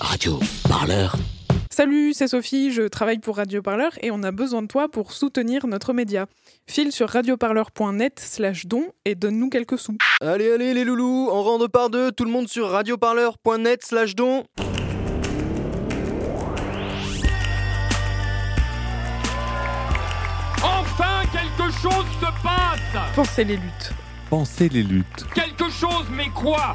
Radio Parleur. Salut, c'est Sophie, je travaille pour Radio Parleur et on a besoin de toi pour soutenir notre média. File sur radioparleur.net slash don et donne-nous quelques sous. Allez, allez les loulous, on rentre par deux, tout le monde sur radioparleur.net slash don. Enfin, quelque chose se passe Pensez les luttes. Pensez les luttes, Quelque chose, mais quoi?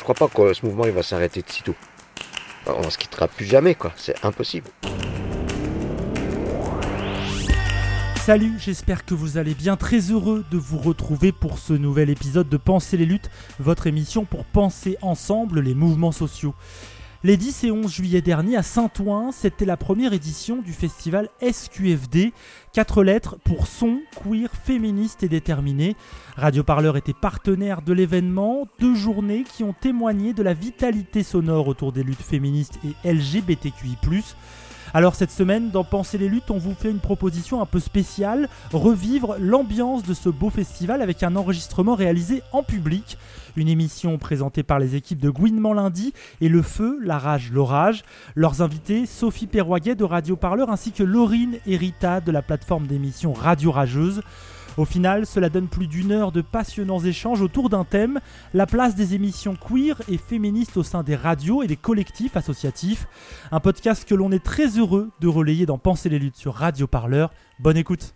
Je crois pas que ce mouvement il va s'arrêter de sitôt. On se quittera plus jamais c'est impossible. Salut, j'espère que vous allez bien. Très heureux de vous retrouver pour ce nouvel épisode de Penser les luttes, votre émission pour penser ensemble les mouvements sociaux. Les 10 et 11 juillet dernier à Saint-Ouen, c'était la première édition du festival SQFD, quatre lettres pour son, queer, féministe et déterminé. Radio Parleur était partenaire de l'événement, deux journées qui ont témoigné de la vitalité sonore autour des luttes féministes et LGBTQI+. Alors cette semaine, dans Penser les luttes, on vous fait une proposition un peu spéciale, revivre l'ambiance de ce beau festival avec un enregistrement réalisé en public. Une émission présentée par les équipes de Gouinement lundi et Le Feu, La Rage, l'Orage. Leurs invités, Sophie Perroguet de Radio Parleur ainsi que Laurine et Rita de la plateforme d'émission Radio Rageuse. Au final, cela donne plus d'une heure de passionnants échanges autour d'un thème, la place des émissions queer et féministes au sein des radios et des collectifs associatifs. Un podcast que l'on est très heureux de relayer dans Penser les luttes sur Radio Parleur. Bonne écoute.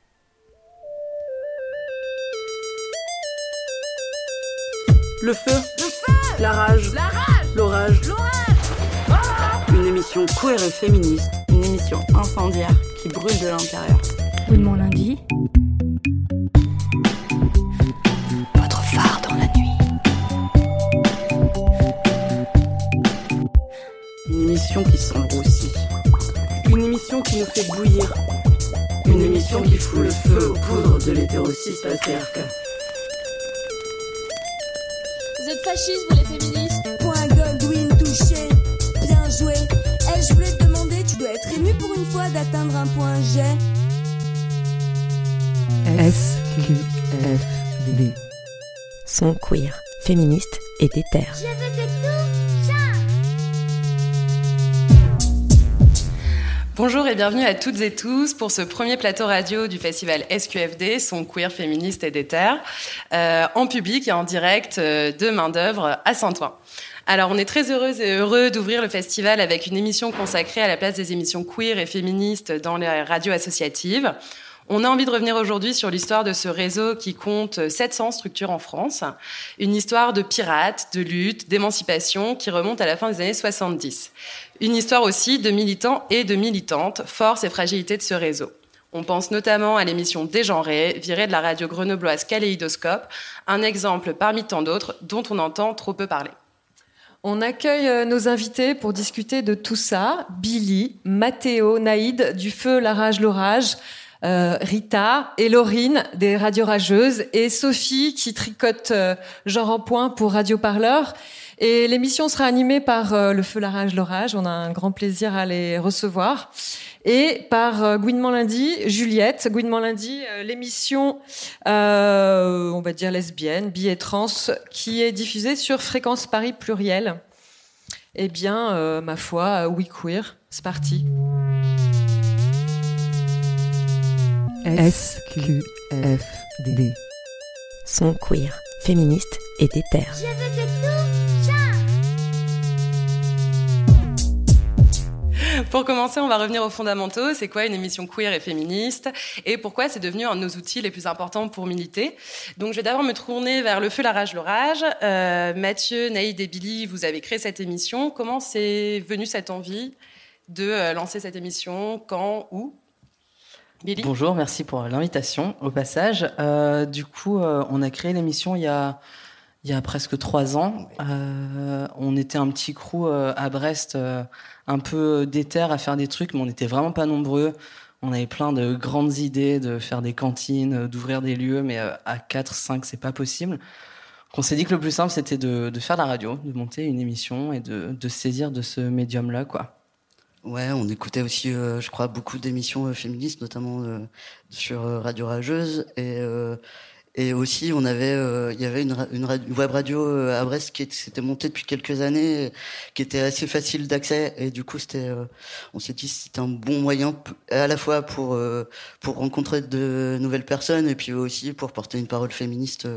Le feu, la rage, l'orage, Une émission queer et féministe, une émission incendiaire qui brûle de l'intérieur. Gouinement lundi. Émission qui s'embroussit. une émission qui nous fait bouillir. Une émission qui fout le feu aux poudres de l'hétérocyse patriarcat. Vous êtes fascistes, vous les féministes? Point Godwin touché, bien joué. Eh, je voulais te demander, tu dois être ému pour une fois d'atteindre un point G. SQFD. Son queer, féministe et déter. Je veux que tout Bonjour et bienvenue à toutes et tous pour ce premier plateau radio du festival SQFD, son queer féministe et déter, euh, en public et en direct euh, de main d'œuvre à Saint-Ouen. Alors, on est très heureuse et heureux d'ouvrir le festival avec une émission consacrée à la place des émissions queer et féministes dans les radios associatives. On a envie de revenir aujourd'hui sur l'histoire de ce réseau qui compte 700 structures en France. Une histoire de pirates, de lutte, d'émancipation qui remonte à la fin des années 70. Une histoire aussi de militants et de militantes, force et fragilité de ce réseau. On pense notamment à l'émission Dégenrée, virée de la radio grenobloise Kaléidoscope, un exemple parmi tant d'autres dont on entend trop peu parler. On accueille euh, nos invités pour discuter de tout ça. Billy, Mathéo, Naïd, du Feu, la Rage, l'Orage, euh, Rita et Laurine des radios rageuses et Sophie qui tricote euh, genre en point pour Radio Parleur. Et l'émission sera animée par euh, le Feu, la Rage, l'Orage. On a un grand plaisir à les recevoir. Et par Gouinement Lundi, Juliette. Gouinement Lundi, l'émission, on va dire lesbienne, bi et trans, qui est diffusée sur Fréquence Paris Pluriel. Eh bien, ma foi, oui queer, c'est parti. SQFD. Son queer, féministe et déter. Je veux que tout change. Pour commencer, on va revenir aux fondamentaux. C'est quoi une émission queer et féministe? Et pourquoi c'est devenu un de nos outils les plus importants pour militer? Donc, je vais d'abord me tourner vers le feu, la rage, l'orage. Euh, Mathieu, Naïd et Billy, vous avez créé cette émission. Comment c'est venu cette envie de euh, lancer cette émission? Quand? Où? Bonjour, merci pour l'invitation au passage. Euh, du coup, euh, on a créé l'émission il y a, il y a presque trois ans. Euh, on était un petit crew à Brest, un peu déter à faire des trucs, mais on n'était vraiment pas nombreux. On avait plein de grandes idées de faire des cantines, d'ouvrir des lieux, mais à 4, 5, c'est pas possible. On s'est dit que le plus simple, c'était de, de, faire la radio, de monter une émission et de, de saisir de ce médium-là, quoi. Ouais, on écoutait aussi, je crois, beaucoup d'émissions féministes, notamment sur Radio Rageuse. Et et aussi, on avait, euh, il y avait une, une, web radio euh, à Brest qui s'était montée depuis quelques années, qui était assez facile d'accès. Et du coup, c'était, euh, on s'est dit, c'était un bon moyen à la fois pour pour rencontrer de nouvelles personnes et puis aussi pour porter une parole féministe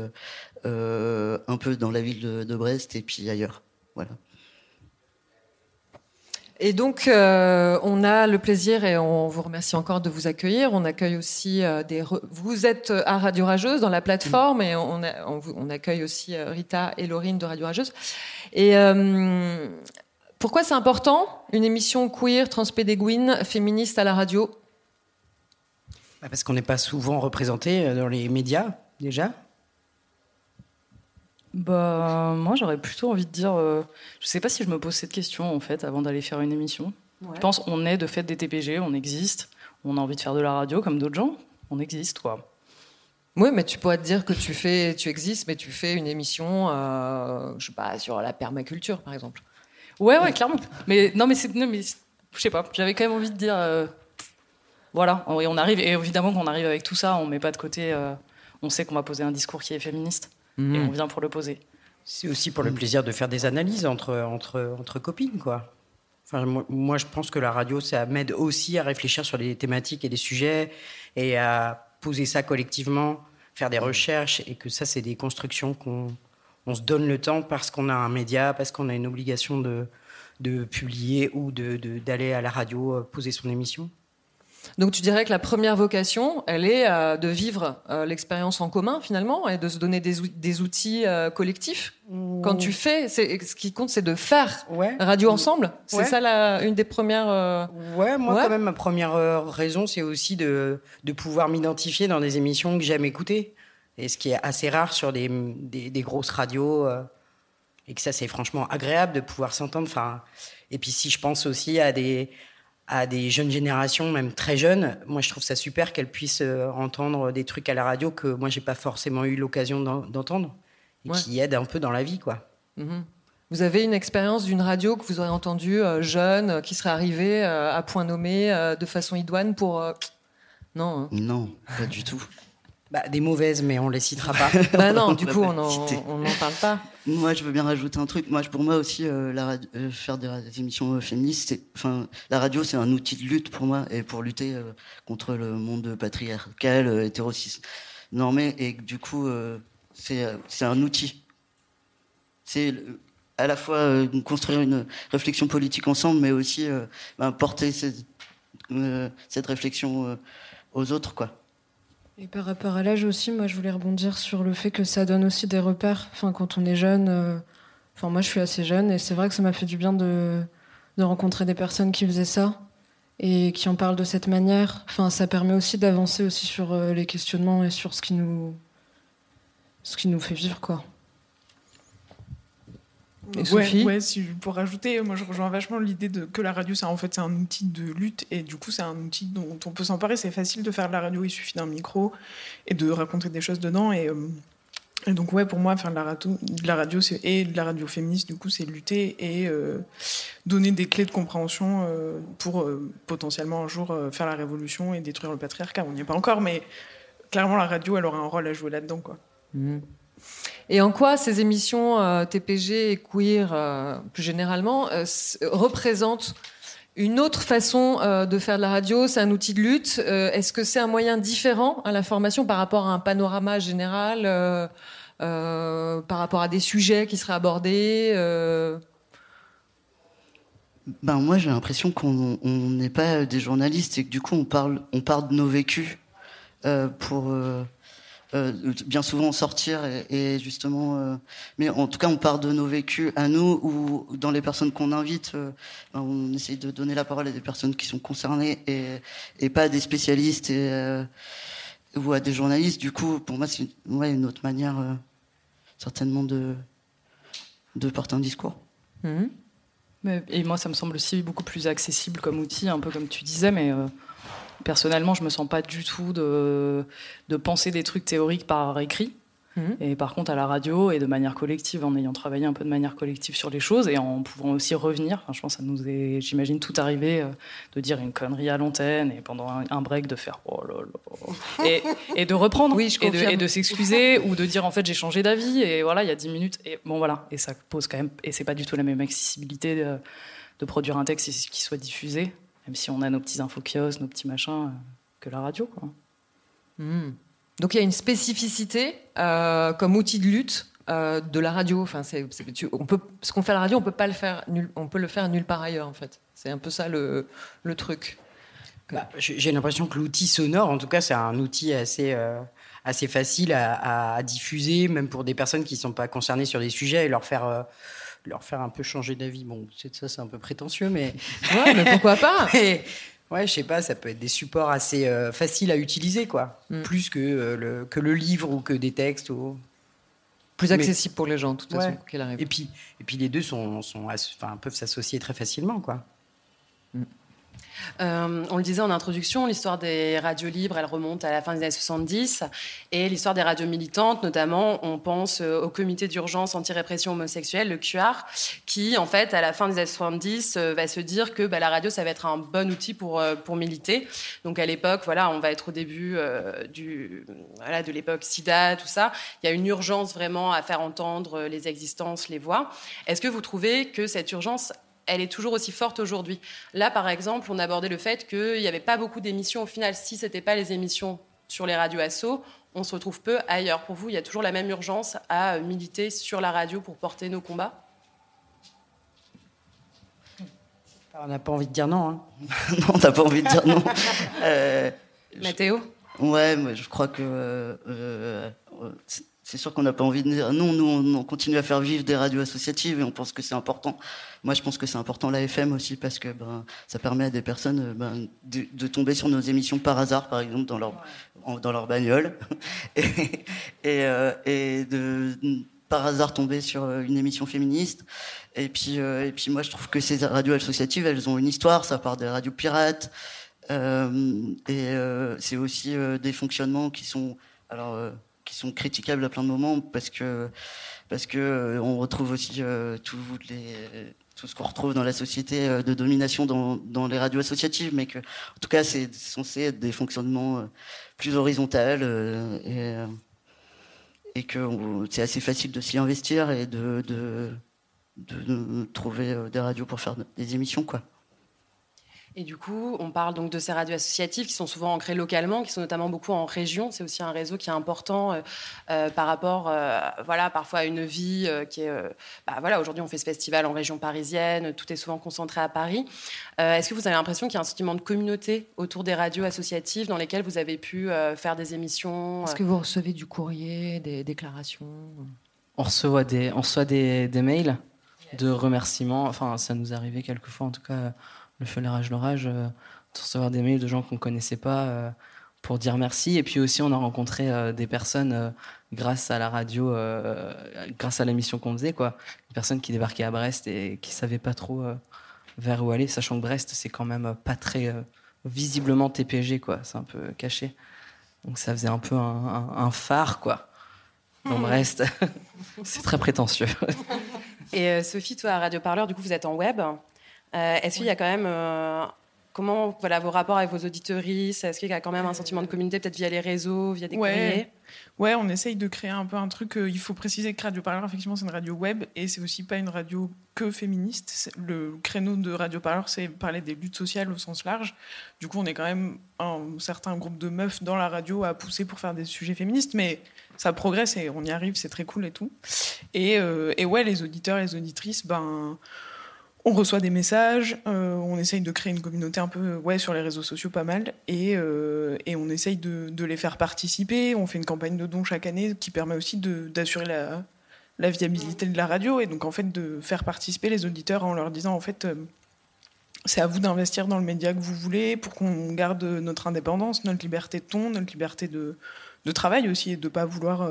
un peu dans la ville de, de Brest et puis ailleurs. Voilà. Et donc, euh, on a le plaisir et on vous remercie encore de vous accueillir. On accueille aussi euh, des. Vous êtes à Radio Rageuse dans la plateforme et on, accueille aussi euh, Rita et Laurine de Radio Rageuse. Et pourquoi c'est important une émission queer, transpédéguine, féministe à la radio? Bah, Parce qu'on n'est pas souvent représenté dans les médias déjà. Bah, moi, j'aurais plutôt envie de dire. Euh, je sais pas si je me pose cette question, en fait, avant d'aller faire une émission. Je pense on est de fait des TPG, on existe. On a envie de faire de la radio comme d'autres gens. On existe, quoi. Oui, mais tu pourrais te dire que tu fais, tu existes, mais tu fais une émission, euh, je sais pas, sur la permaculture, par exemple. Ouais, ouais, clairement. Mais non, mais c'est, mais je sais pas. J'avais quand même envie de dire, euh, voilà. Et on arrive, et évidemment qu'on arrive avec tout ça, on met pas de côté. Euh, on sait qu'on va poser un discours qui est féministe et mhm. on vient pour le poser. C'est aussi pour le plaisir de faire des analyses entre, entre, entre copines, quoi. Enfin, moi, je pense que la radio, ça m'aide aussi à réfléchir sur des thématiques et des sujets et à poser ça collectivement, faire des recherches et que ça, c'est des constructions qu'on on se donne le temps parce qu'on a un média, parce qu'on a une obligation de, de publier ou d'aller de, d'aller à la radio euh, poser son émission. Donc tu dirais que la première vocation, elle est euh, de vivre euh, l'expérience en commun finalement et de se donner des, outils euh, collectifs. Quand tu fais, ce qui compte, c'est de faire radio ensemble. C'est ça la, une des premières. Ouais, moi quand même ma première raison, c'est aussi de, de pouvoir m'identifier dans des émissions que j'aime écouter. Et ce qui est assez rare sur des, des, des grosses radios. et que ça, c'est franchement agréable de pouvoir s'entendre. Enfin, et puis si je pense aussi à des à des jeunes générations, même très jeunes, moi je trouve ça super qu'elles puissent euh, entendre des trucs à la radio que moi j'ai pas forcément eu l'occasion d'entendre et qui aident un peu dans la vie, quoi. Mhm. Vous avez une expérience d'une radio que vous aurez entendue euh, jeune, qui serait arrivée euh, à point nommé de façon idoine pour non hein. Non, pas du tout. Bah, des mauvaises, mais on les citera pas. bah non, du coup, on n'en parle pas. Moi, je veux bien rajouter un truc. Moi, pour moi aussi, euh, la euh, faire des, émissions euh, féministes, enfin, la radio, c'est un outil de lutte pour moi et pour lutter contre le monde patriarcal, hétérociste, normé. Et du coup, c'est un outil. C'est à la fois construire une réflexion politique ensemble, mais aussi ben, porter cette, cette réflexion aux autres, quoi. Et par rapport à l'âge aussi, moi je voulais rebondir sur le fait que ça donne aussi des repères. Enfin, quand on est jeune, euh, enfin moi je suis assez jeune et c'est vrai que ça m'a fait du bien de, de, rencontrer des personnes qui faisaient ça et qui en parlent de cette manière. Enfin, ça permet aussi d'avancer aussi sur euh, les questionnements et sur ce qui nous, ce qui nous fait vivre, quoi. Et ouais, si, pour rajouter, moi je rejoins vachement l'idée de que la radio, c'est en fait c'est un outil de lutte et du coup c'est un outil dont on peut s'emparer. C'est facile de faire de la radio, il suffit d'un micro et de raconter des choses dedans. Et, euh, donc ouais, pour moi, faire de la radio, de la radio et de la radio féministe, du coup, c'est lutter et euh, donner des clés de compréhension euh, pour potentiellement un jour faire la révolution et détruire le patriarcat. On n'y est pas encore, mais clairement la radio, elle aura un rôle à jouer là-dedans, quoi. Mmh. Et en quoi ces émissions euh, TPG et queer, euh, plus généralement, euh, représentent une autre façon de faire de la radio? C'est un outil de lutte Est-ce que c'est un moyen différent à la formation par rapport à un panorama général par rapport à des sujets qui seraient abordés ben moi j'ai l'impression qu'on n'est pas des journalistes et que du coup on parle on parle de nos vécus pour euh, bien souvent sortir et, justement euh, mais en tout cas on part de nos vécus à nous ou dans les personnes qu'on invite euh, ben, on essaye de donner la parole à des personnes qui sont concernées et, et pas à des spécialistes et, ou à des journalistes du coup pour moi c'est une, ouais, une autre manière certainement de, de porter un discours. Mais- et moi, ça me semble aussi beaucoup plus accessible comme outil, un peu comme tu disais, mais euh, personnellement, je me sens pas du tout de, de penser des trucs théoriques par écrit. Mhm. Et par contre, à la radio et de manière collective, en ayant travaillé un peu de manière collective sur les choses et en pouvant aussi revenir, enfin, je pense que ça nous est, j'imagine, tout arrivé euh, de dire une connerie à l'antenne et pendant un, un break de faire oh là là et, et de reprendre Oui, je et de, confirme. et de s'excuser ou de dire en fait j'ai changé d'avis et voilà, il y a 10 minutes et bon voilà, et ça pose quand même, et c'est pas du tout la même accessibilité de, de produire un texte qui soit diffusé, même si on a nos petits infokiosques, nos petits machins, euh, que la radio quoi. Hmm. Donc il y a une spécificité euh, comme outil de lutte euh, de la radio. Enfin, c'est, c'est- tu- on peut, ce qu'on fait à la radio, on peut pas le faire. Nul, on peut le faire nulle part ailleurs, en fait. C'est un peu ça le, le truc. Bah, j'ai l'impression que l'outil sonore, en tout cas, c'est un outil assez, euh, assez facile à, diffuser, même pour des personnes qui ne sont pas concernées sur des sujets, et leur faire, euh, leur faire un peu changer d'avis. Bon, c'est ça, c'est un peu prétentieux, mais. Ouais, mais pourquoi pas Mais, Ouais, je sais pas, ça peut être des supports assez euh, faciles à utiliser, quoi. Mm. Plus que, euh, le, que le livre ou que des textes. Ou... Plus Mais- accessible pour les gens, de toute façon, Ouais. arrive. Et puis, et puis les deux sont, sont, enfin, peuvent s'associer très facilement, quoi. Euh, on le disait en introduction, l'histoire des radios libres, elle remonte à la fin des années 70. Et l'histoire des radios militantes, notamment, on pense euh, au comité d'urgence anti-répression homosexuelle, le QR, qui, en fait, à la fin des années 70, euh, va se dire que bah, la radio, ça va être un bon outil pour, pour militer. Donc à l'époque, voilà, on va être au début de l'époque SIDA, tout ça. Il y a une urgence vraiment à faire entendre les existences, les voix. Est-ce que vous trouvez que cette urgence elle est toujours aussi forte aujourd'hui. Là, par exemple, on abordait le fait qu'il n'y avait pas beaucoup d'émissions. Au final, si ce n'était pas les émissions sur les radios assos, on se retrouve peu ailleurs. Pour vous, il y a toujours la même urgence à euh, militer sur la radio pour porter nos combats? On n'a pas envie de dire non. Hein. non, t'as pas envie de dire non. Euh, Mathéo? Ouais, mais je crois que euh, euh, c'est- sûr qu'on n'a pas envie de dire non. Nous, on, on continue à faire vivre des radios associatives et on pense que c'est important. Moi, je pense que c'est important la FM aussi parce que ben, ça permet à des personnes euh, ben, de, tomber sur nos émissions par hasard, par exemple dans leur dans leur bagnole euh, et de par hasard tomber sur euh, une émission féministe. Et puis, et puis moi, je trouve que ces radios associatives, elles ont une histoire. Ça part des radios pirates. Et c'est aussi des fonctionnements qui sont, alors, qui sont critiquables à plein de moments parce que, parce que euh, on retrouve aussi euh, tout ce qu'on retrouve dans la société euh, de domination dans, les radios associatives, mais que, en tout cas, c'est censé être des fonctionnements plus horizontaux et, que c'est assez facile de s'y investir et de, de, trouver des radios pour faire des émissions, quoi. Et du coup, on parle donc de ces radios associatives qui sont souvent ancrées localement, qui sont notamment beaucoup en région. C'est aussi un réseau qui est important euh, euh, par rapport, euh, voilà, parfois à une vie euh, qui est, euh, bah, voilà, aujourd'hui on fait ce festival en région parisienne, tout est souvent concentré à Paris. Euh, Est-ce que vous avez l'impression qu'il y a un sentiment de communauté autour des radios associatives dans lesquelles vous avez pu euh, faire des émissions Est-ce que vous recevez du courrier, des déclarations? On reçoit des, on reçoit des, des mails de remerciements. Enfin, ça nous est arrivé quelquefois, en tout cas, le feu, les rages, l'orage, euh, de recevoir des mails de gens qu'on ne connaissait pas euh, pour dire merci. Et puis aussi, on a rencontré euh, des personnes grâce à la radio, grâce à la mission qu'on faisait, quoi. Des personnes qui débarquaient à Brest et qui ne savaient pas trop vers où aller, sachant que Brest, c'est quand même pas très visiblement TPG, quoi. C'est un peu caché. Donc ça faisait un peu un, un- un phare, quoi. Dans Hmm. Brest. c'est très prétentieux. Et Sophie, toi, à Radio Parleur, du coup, vous êtes en web. Euh, Est-ce qu'il y a quand même. euh, comment voilà, vos rapports avec vos auditeuristes Est-ce qu'il y a quand même un sentiment de communauté, peut-être via les réseaux, via des courriers? Ouais. ouais, on essaye de créer un peu un truc. euh, il faut préciser que Radio Parleur, effectivement, c'est une radio web et c'est aussi pas une radio que féministe. Le créneau de Radio Parleur, c'est parler des luttes sociales au sens large. Du coup, on est quand même un certain groupe de meufs dans la radio à pousser pour faire des sujets féministes, mais ça progresse et on y arrive, c'est très cool et tout. Et, euh, et ouais, les auditeurs, les auditrices, ben. On reçoit des messages, euh, on essaye de créer une communauté un peu ouais, sur les réseaux sociaux pas mal, et, euh, et on essaye de, les faire participer. On fait une campagne de dons chaque année qui permet aussi d'assurer la, viabilité de la radio, et donc en fait de faire participer les auditeurs en leur disant en fait euh, c'est à vous d'investir dans le média que vous voulez pour qu'on garde notre indépendance, notre liberté de ton, notre liberté de, travail aussi et de pas vouloir.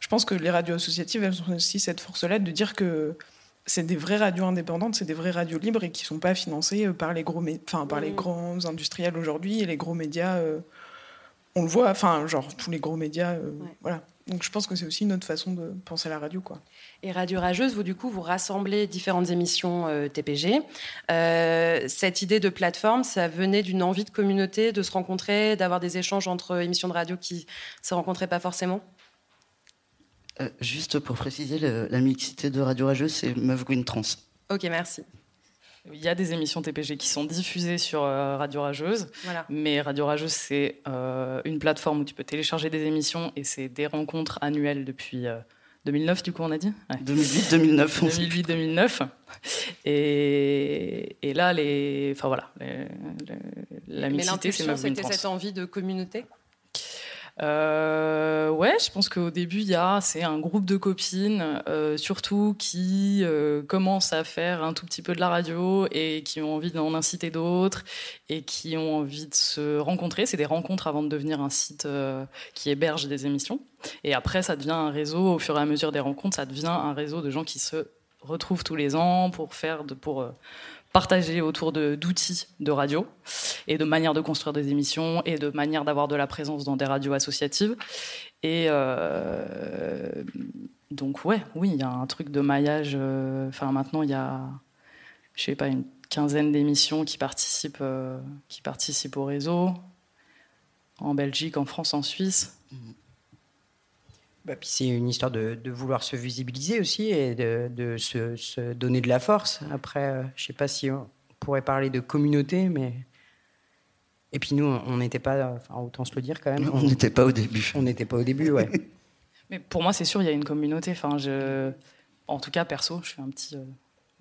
je pense que les radios associatives, elles ont aussi cette force-là de dire que c'est des vraies radios indépendantes, c'est des vraies radios libres et qui sont pas financées euh, par les gros, enfin par les grands industriels aujourd'hui et les gros médias. euh, on le voit, enfin genre tous les gros médias, euh, voilà. Donc je pense que c'est aussi une autre façon de penser à la radio, quoi. Et Radio Rageuse, vous, du coup, vous rassemblez différentes émissions euh, TPG. Euh, cette idée de plateforme, ça venait d'une envie de communauté, de se rencontrer, d'avoir des échanges entre émissions de radio qui se rencontraient pas forcément? Euh, juste pour préciser, le- la mixité de Radio Rageuse, c'est Meuf Green Trans. Ok, merci. Il y a des émissions TPG qui sont diffusées sur euh, Radio Rageuse, Voilà. mais Radio Rageuse, c'est euh, une plateforme où tu peux télécharger des émissions et c'est des rencontres annuelles depuis euh, 2009, du coup, on a dit? 2008-2009. 2008-2009. Et, et là, les, enfin, voilà, les- les- la Mais mixité, c'est Meuf Green c'était Trans. cette envie de communauté? Euh, ouais, je pense qu'au début, y a, c'est un groupe de copines, euh, surtout qui euh, commencent à faire un tout petit peu de la radio et qui ont envie d'en inciter d'autres et qui ont envie de se rencontrer. C'est des rencontres avant de devenir un site qui héberge des émissions. Et après, ça devient un réseau. Au fur et à mesure des rencontres, ça devient un réseau de gens qui se retrouvent tous les ans pour faire de, pour partager autour d'outils de radio et de manières de construire des émissions et de manières d'avoir de la présence dans des radios associatives. Et euh, donc, ouais, oui, il y a un truc de maillage. euh, Enfin, maintenant, il y a, je sais pas, une quinzaine d'émissions qui euh, qui participent au réseau, en Belgique, en France, en Suisse. Bah, c'est une histoire de, de vouloir se visibiliser aussi et de, de se, se donner de la force. Après, euh, je sais pas si on pourrait parler de communauté, mais. Et puis nous, on n'était pas. Enfin, autant se le dire quand même. On n'était pas au début. On n'était pas au début, ouais. Mais pour moi, c'est sûr, il y a une communauté. Enfin, je... En tout cas, perso, je fais un petit, euh,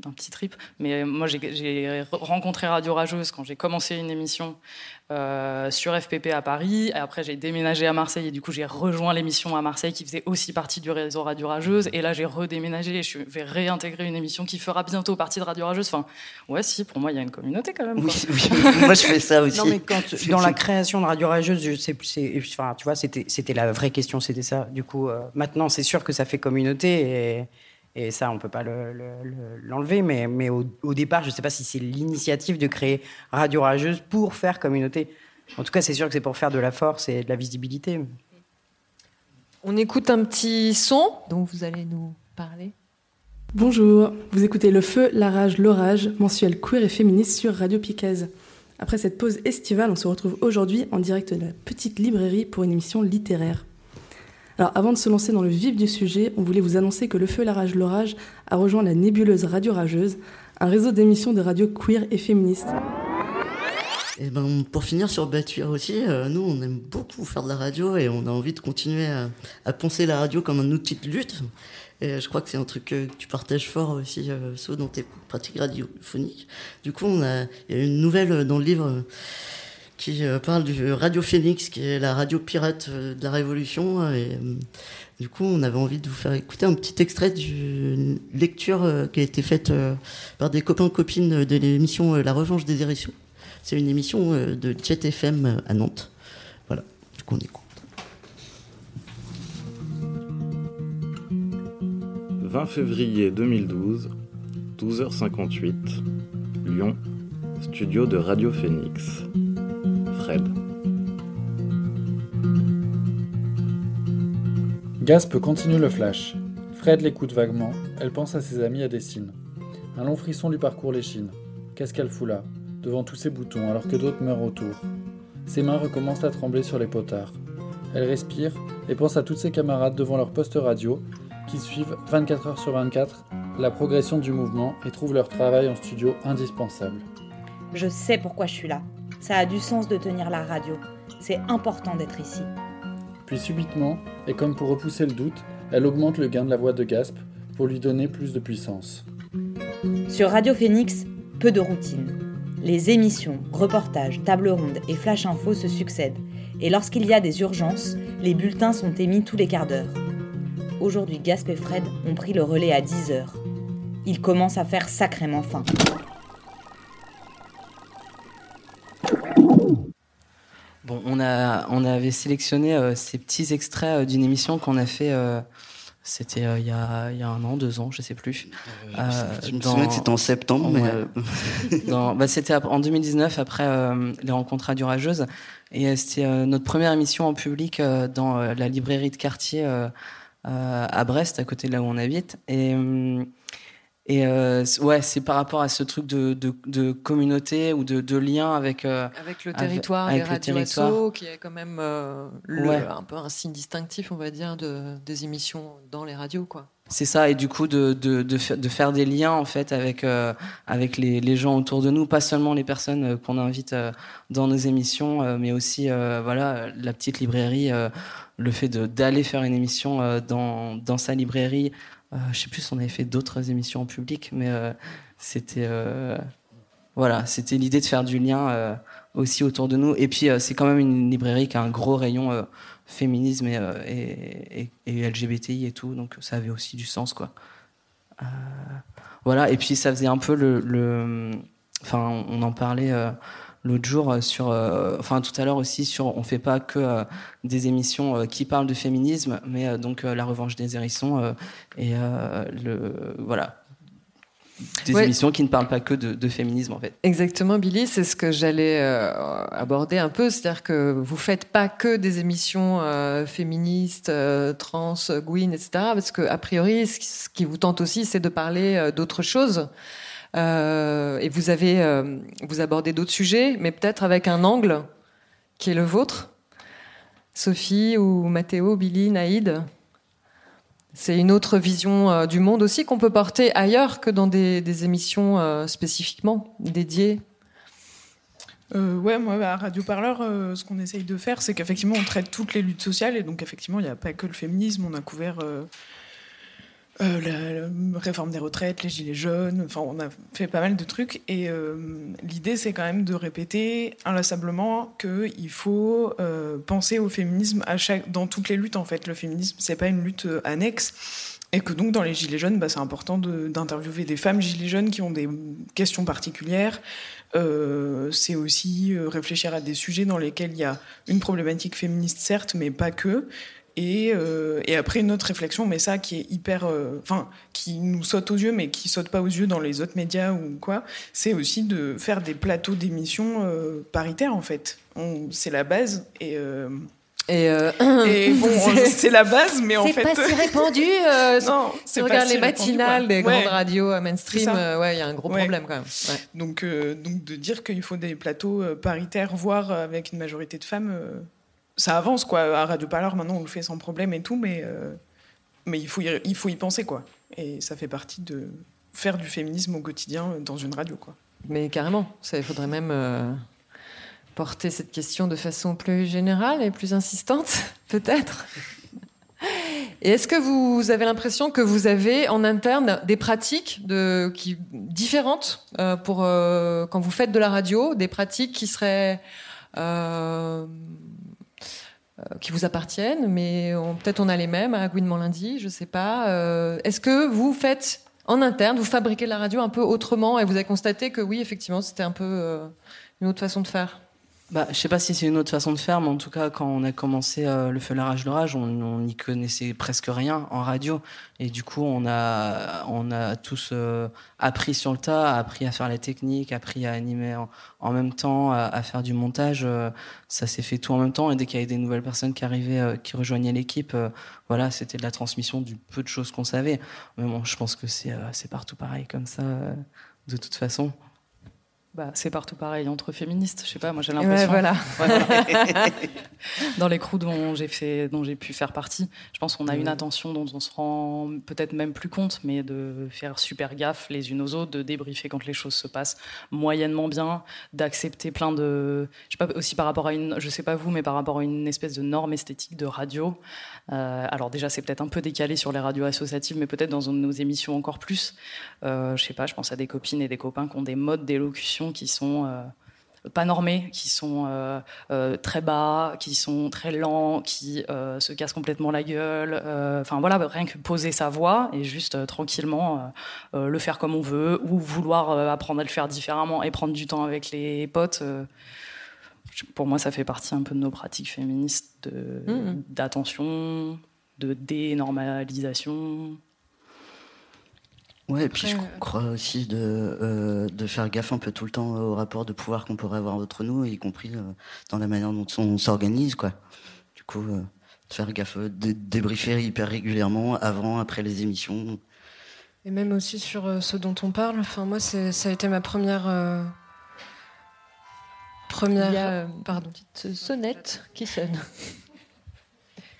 un petit trip. Mais moi, j'ai- rencontré Radio Rageuse quand j'ai commencé une émission euh, sur FPP à Paris. Et après, j'ai déménagé à Marseille et du coup, j'ai rejoint l'émission à Marseille qui faisait aussi partie du réseau Radio Rageuse. Et là, j'ai redéménagé et je vais réintégrer une émission qui fera bientôt partie de Radio Rageuse. Enfin, ouais, si, pour moi, il y a une communauté quand même. quoi. Moi, je fais ça aussi. Non, mais quand, dans la création de Radio Rageuse, je sais plus, enfin, tu vois, c'était, c'était la vraie question, c'était ça. Du coup, euh, maintenant, c'est sûr que ça fait communauté et, et ça, on peut pas le- le- le- l'enlever. Mais, mais au, au départ, je sais pas si c'est l'initiative de créer Radio Rageuse pour faire communauté. En tout cas, c'est sûr que c'est pour faire de la force et de la visibilité. On écoute un petit son dont vous allez nous parler. Bonjour, vous écoutez Le Feu, la rage, l'orage, mensuel queer et féministe sur Radio Piquez. Après cette pause estivale, on se retrouve aujourd'hui en direct de la petite librairie pour une émission littéraire. Alors avant de se lancer dans le vif du sujet, on voulait vous annoncer que Le Feu, la rage, l'orage a rejoint la nébuleuse Radio Rageuse, un réseau d'émissions de radio queer et féministes. Ben, pour finir sur Batuire aussi, euh, nous, on aime beaucoup faire de la radio et on a envie de continuer à, à penser la radio comme un outil de lutte. Et je crois que c'est un truc que tu partages fort aussi, euh, dans tes pratiques radiophoniques. Du coup, il y a une nouvelle dans le livre qui euh, parle du Radio Phoenix, qui est la radio pirate euh, de la Révolution. Et euh, du coup, on avait envie de vous faire écouter un petit extrait d'une lecture qui a été faite par des copains-copines de l'émission La Revanche des Hérissions. C'est une émission de Jet FM à Nantes. Voilà, du coup on écoute. 20 février 2012, 12h58, Lyon, studio de Radio Phoenix. Fred. Gasp continue le flash. Fred l'écoute vaguement, elle pense à ses amis à Dessine. Un long frisson lui parcourt l'échine. Qu'est-ce qu'elle fout là, devant tous ces boutons, alors que d'autres meurent autour Ses mains recommencent à trembler sur les potards. Elle respire et pense à toutes ses camarades devant leur poste radio qui suivent 24 heures sur 24 la progression du mouvement et trouvent leur travail en studio indispensable. Je sais pourquoi je suis là. Ça a du sens de tenir la radio. C'est important d'être ici. Puis subitement, et comme pour repousser le doute, elle augmente le gain de la voix de Gasp pour lui donner plus de puissance. Sur Radio Phoenix, peu de routine. Les émissions, reportages, tables rondes et flash info se succèdent. Et lorsqu'il y a des urgences, les bulletins sont émis tous les quarts d'heure. Aujourd'hui, Gasp et Fred ont pris le relais à 10 heures. Ils commencent à faire sacrément faim. Bon, on, a, on avait sélectionné euh, ces petits extraits euh, d'une émission qu'on a fait. euh, c'était euh, il y, a, il y a un an, deux ans, je sais plus. Euh, je me souviens que c'était en septembre, mais, Ouais. euh, Dans- bah, c'était ap- en 2019 après euh, les rencontres radio rageuses et euh, c'était euh, notre première émission en public euh, dans euh, la librairie de quartier euh, euh, à Brest, à côté de là où on habite. Et hum, et euh, ouais, c'est par rapport à ce truc de, de, de communauté ou de, de lien avec euh, Avec le territoire avec des le radios territoire. qui est quand même euh, le- Ouais. un peu un signe distinctif, on va dire, de, des émissions dans les radios, quoi. C'est ça, et du coup de, de, de, fa- de faire des liens en fait avec, euh, avec les, les gens autour de nous, pas seulement les personnes qu'on invite euh, dans nos émissions, euh, mais aussi voilà la petite librairie, le fait d'aller faire une émission dans, dans sa librairie. Euh, je sais plus si on avait fait d'autres émissions en public, mais euh, c'était euh, voilà, c'était l'idée de faire du lien aussi autour de nous. Et puis c'est quand même une librairie qui a un gros rayon féminisme et, LGBTI et tout, donc ça avait aussi du sens quoi. Voilà, et puis ça faisait un peu le, enfin on en parlait l'autre jour euh, sur, euh, enfin tout à l'heure aussi sur, on fait pas que euh, des émissions euh, qui parlent de féminisme, mais donc la revanche des hérissons et le voilà des Ouais. émissions qui ne parlent pas que de, de féminisme en fait. Exactement, Billy, c'est ce que j'allais aborder un peu, c'est-à-dire que vous faites pas que des émissions féministes, trans, gwyn, etc. Parce que a priori, ce qui, vous tente aussi, c'est de parler d'autres choses. Euh, et vous avez, euh, vous abordez d'autres sujets, mais peut-être avec un angle qui est le vôtre. Sophie ou Mathéo, Billy, Naïd. C'est une autre vision euh, du monde aussi qu'on peut porter ailleurs que dans des, des émissions spécifiquement dédiées. Euh, ouais, moi, à Radio Parleur, ce qu'on essaye de faire, c'est qu'effectivement, on traite toutes les luttes sociales. Et donc, effectivement, il n'y a pas que le féminisme. On a couvert euh, la, réforme des retraites, les gilets jaunes. Enfin, on a fait pas mal de trucs. Et euh, l'idée, c'est quand même de répéter inlassablement qu'il faut euh, penser au féminisme dans toutes les luttes. En fait, le féminisme, c'est pas une lutte annexe. Et que donc, dans les Gilets jaunes, bah, c'est important d'interviewer des femmes Gilets jaunes qui ont des questions particulières. C'est aussi réfléchir à des sujets dans lesquels il y a une problématique féministe, certes, mais pas que. Et, euh, et après, une autre réflexion, mais ça qui est hyper. euh, Enfin, qui nous saute aux yeux, mais qui saute pas aux yeux dans les autres médias ou quoi, c'est aussi de faire des plateaux d'émissions euh, paritaires, en fait. C'est la base. Et. euh, Et, bon, c'est la base, mais en c'est fait. pas si répandu. euh, non, si c'est on regarde si les matinales des Ouais. grandes radios C'est mainstream, euh, ouais, il y a un gros Ouais. problème quand même. Ouais. Donc, donc de dire qu'il faut des plateaux paritaires, voire avec une majorité de femmes, ça avance quoi. À Radio Parleur, maintenant, on le fait sans problème et tout, mais, euh, mais il, faut y, il faut y penser quoi. Et ça fait partie de faire du féminisme au quotidien euh, dans une radio quoi. Mais carrément, ça, il faudrait même euh, porter cette question de façon plus générale et plus insistante, peut-être. Et est-ce que vous avez l'impression que vous avez en interne des pratiques de, qui, différentes pour quand vous faites de la radio, des pratiques qui seraient qui vous appartiennent, mais peut-être on a les mêmes à Gouinement lundi, je sais pas. Euh, Est-ce que vous faites en interne, vous fabriquez la radio un peu autrement et vous avez constaté que oui, effectivement, c'était un peu euh, une autre façon de faire? Bah, je sais pas si c'est une autre façon de faire, mais en tout cas, quand on a commencé euh, le feu, la rage, l'orage, on n'y connaissait presque rien en radio. Et du coup, on a, on a tous euh, appris sur le tas, appris à faire la technique, appris à animer en, en même temps, à, à faire du montage. euh, ça s'est fait tout en même temps. Et dès qu'il y avait des nouvelles personnes qui arrivaient, euh, qui rejoignaient l'équipe, euh, voilà, c'était de la transmission du peu de choses qu'on savait. Mais bon, je pense que c'est c'est partout pareil comme ça, de toute façon. Bah, c'est partout pareil entre féministes. Je sais pas, moi j'ai Ouais, l'impression. voilà. Ouais. Dans les crews dont j'ai fait, dont j'ai pu faire partie, je pense qu'on a une attention dont on se rend peut-être même plus compte, mais de faire super gaffe les unes aux autres, de débriefer quand les choses se passent moyennement bien, d'accepter plein de, je sais pas aussi par rapport à une, je sais pas vous, mais par rapport à une espèce de norme esthétique de radio. Euh, alors déjà c'est peut-être un peu décalé sur les radios associatives, mais peut-être dans nos émissions encore plus. Euh, je sais pas, je pense à des copines et des copains qui ont des modes d'élocution qui sont euh, pas normés, qui sont euh, euh, très bas, qui sont très lents, qui euh, se cassent complètement la gueule. Enfin voilà, rien que poser sa voix et juste tranquillement le faire comme on veut ou vouloir apprendre à le faire différemment et prendre du temps avec les potes. pour moi, ça fait partie un peu de nos pratiques féministes de- Mhm. d'attention, de dénormalisation. Ouais, et puis je crois aussi de, euh, de faire gaffe un peu tout le temps au rapport de pouvoir qu'on pourrait avoir entre nous, y compris euh, dans la manière dont on s'organise, quoi. Du coup, euh, de faire gaffe, de débriefer hyper régulièrement, avant, après les émissions. Et même aussi sur euh, ce dont on parle. Enfin, moi, ça a été ma première. euh, Première. Il y a, euh, Pardon. Petite sonnette qui sonne.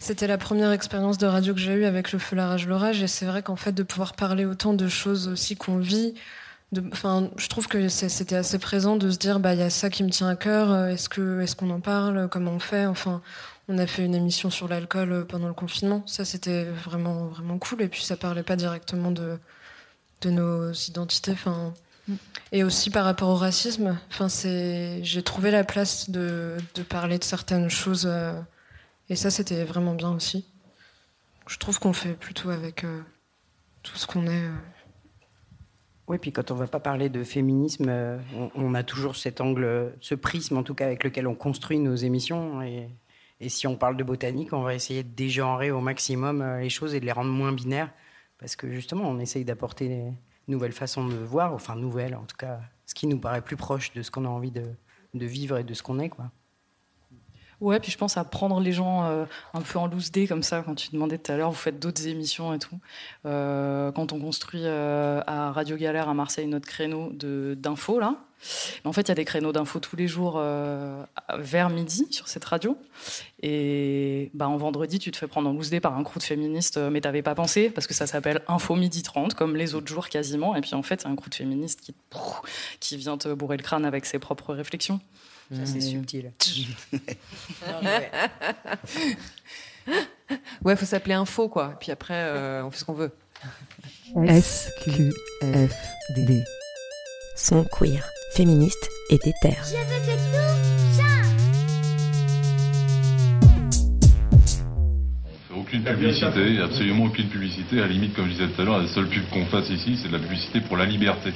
C'était la première expérience de radio que j'ai eue avec le feu, la rage, l'orage. Et c'est vrai qu'en fait, de pouvoir parler autant de choses aussi qu'on vit, de, enfin, je trouve que c'était assez présent de se dire, bah, il y a ça qui me tient à cœur. euh, Est-ce que, est-ce qu'on en parle Comment on fait Enfin, on a fait une émission sur l'alcool euh, pendant le confinement. Ça, c'était vraiment, vraiment cool. Et puis, ça parlait pas directement de, de nos identités. Enfin, et aussi par rapport au racisme. Enfin, c'est, j'ai trouvé la place de, de parler de certaines choses. euh, et ça, c'était vraiment bien aussi. Je trouve qu'on fait plutôt avec euh, tout ce qu'on est. euh. Oui, puis quand on va pas parler de féminisme, euh, on, a toujours cet angle, ce prisme en tout cas avec lequel on construit nos émissions. Et, si on parle de botanique, on va essayer de dégenrer au maximum les choses et de les rendre moins binaires. Parce que justement, on essaye d'apporter des nouvelles façons de voir, enfin nouvelles en tout cas, ce qui nous paraît plus proche de ce qu'on a envie de, de vivre et de ce qu'on est. quoi. Ouais, puis je pense à prendre les gens euh, un peu en loose day comme ça, quand tu demandais tout à l'heure, vous faites d'autres émissions et tout. Euh, quand on construit euh, à Radio Galère à Marseille notre créneau d'infos, là, en fait, il y a des créneaux d'infos tous les jours vers midi sur cette radio. Et bah, en vendredi, tu te fais prendre en loose day par un crew de féministes, mais t'avais pas pensé, parce que ça s'appelle Info Midi 30, comme les autres jours quasiment. Et puis en fait, c'est un crew de féministes qui, qui vient te bourrer le crâne avec ses propres réflexions. Ça, c'est subtil. Ouais, faut s'appeler info, quoi. Puis après, euh, on fait ce qu'on veut. SQFD. Son queer, féministe et déter. Aucune publicité, absolument aucune publicité. À la limite, comme je disais tout à l'heure, la seule pub qu'on fasse ici, c'est de la publicité pour la liberté.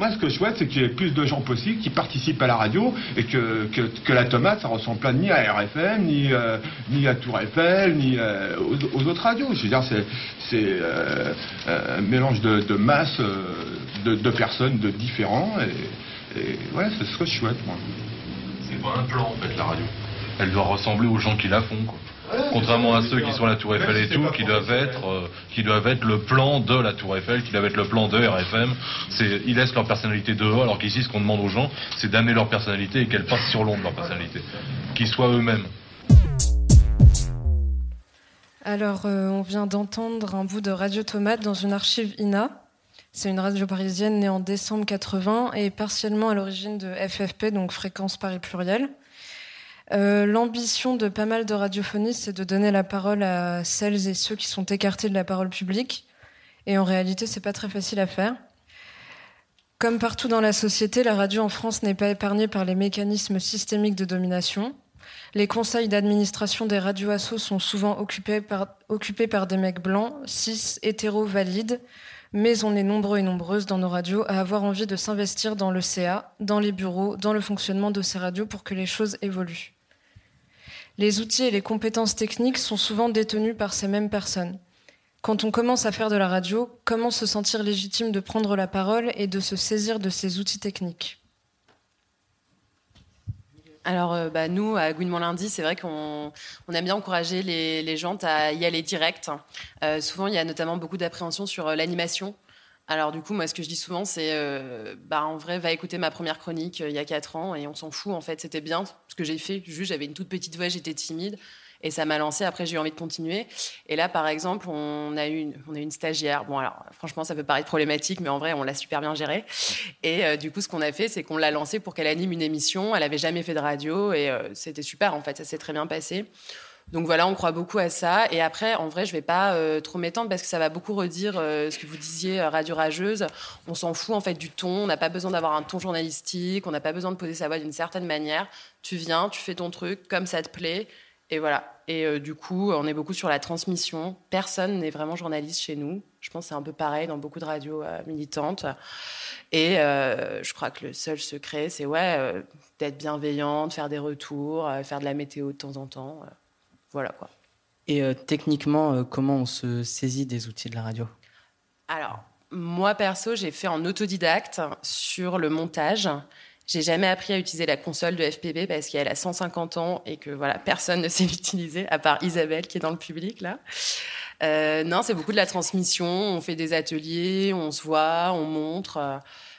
Moi, ce que je souhaite, c'est qu'il y ait plus de gens possible qui participent à la radio et que, que, la tomate, ça ressemble pas ni à RFM, ni, euh, ni à Tour Eiffel, ni euh, aux, autres radios. Je veux dire, c'est euh, un mélange de, de masse, de, de personnes, de différents. Et, et voilà, c'est ce que je souhaite, moi. C'est pas un plan, en fait, la radio. Elle doit ressembler aux gens qui la font, quoi. Contrairement à ceux qui sont à la Tour Eiffel et tout, qui doivent être, euh, qui doivent être le plan de la Tour Eiffel, qui doivent être le plan de RFM. C'est, ils laissent leur personnalité dehors, alors qu'ici, ce qu'on demande aux gens, c'est d'amener leur personnalité et qu'elles passent sur l'ombre leur personnalité, qu'ils soient eux-mêmes. Alors, euh, on vient d'entendre un bout de Radio Tomate dans une archive INA. C'est une radio parisienne née en décembre 80 et partiellement à l'origine de FFP, donc Fréquence Paris Pluriel. Euh, L'ambition de pas mal de radiophonistes, c'est de donner la parole à celles et ceux qui sont écartés de la parole publique. Et en réalité, c'est pas très facile à faire. Comme partout dans la société, la radio en France n'est pas épargnée par les mécanismes systémiques de domination. Les conseils d'administration des radios sont souvent occupés par, occupés par des mecs blancs, cis, hétéros, valides, mais on est nombreux et nombreuses dans nos radios à avoir envie de s'investir dans le CA, dans les bureaux, dans le fonctionnement de ces radios pour que les choses évoluent. Les outils et les compétences techniques sont souvent détenus par ces mêmes personnes. Quand on commence à faire de la radio, comment se sentir légitime de prendre la parole et de se saisir de ces outils techniques? Alors, euh, bah, nous, à Gouinement Lundi, c'est vrai qu'on on aime bien encourager les, gens à y aller direct. Euh, souvent, il y a notamment beaucoup d'appréhension sur euh, l'animation. Alors, du coup, moi, ce que je dis souvent, c'est euh, bah, en vrai, va écouter ma première chronique euh, il y a 4 ans et on s'en fout, en fait. C'était bien ce que j'ai fait. Juste, j'avais une toute petite voix, j'étais timide. Et ça m'a lancé. Après, j'ai eu envie de continuer. Et là, par exemple, on a eu une, on a eu une stagiaire. Bon, alors, franchement, ça peut paraître problématique, mais en vrai, on l'a super bien gérée. Et euh, du coup, ce qu'on a fait, c'est qu'on l'a lancée pour qu'elle anime une émission. Elle avait jamais fait de radio et c'était super. En fait, ça s'est très bien passé. Donc voilà, on croit beaucoup à ça. Et après, en vrai, je vais pas euh, trop m'étendre parce que ça va beaucoup redire euh, ce que vous disiez, euh, radio rageuse. On s'en fout en fait du ton. On n'a pas besoin d'avoir un ton journalistique. On n'a pas besoin de poser sa voix d'une certaine manière. Tu viens, tu fais ton truc comme ça te plaît. Et voilà. Et du coup, on est beaucoup sur la transmission. Personne n'est vraiment journaliste chez nous. Je pense que c'est un peu pareil dans beaucoup de radios militantes. Et je crois que le seul secret, c'est ouais, d'être bienveillante, faire des retours, faire de la météo de temps en temps. Voilà quoi. Et euh, techniquement, euh, comment on se saisit des outils de la radio? Alors, moi perso, j'ai fait en autodidacte sur le montage. J'ai jamais appris à utiliser la console de FPB parce qu'elle a 150 ans et que voilà, personne ne sait l'utiliser à part Isabelle qui est dans le public là. Euh, non, c'est beaucoup de la transmission. On fait des ateliers, on se voit, on montre, euh,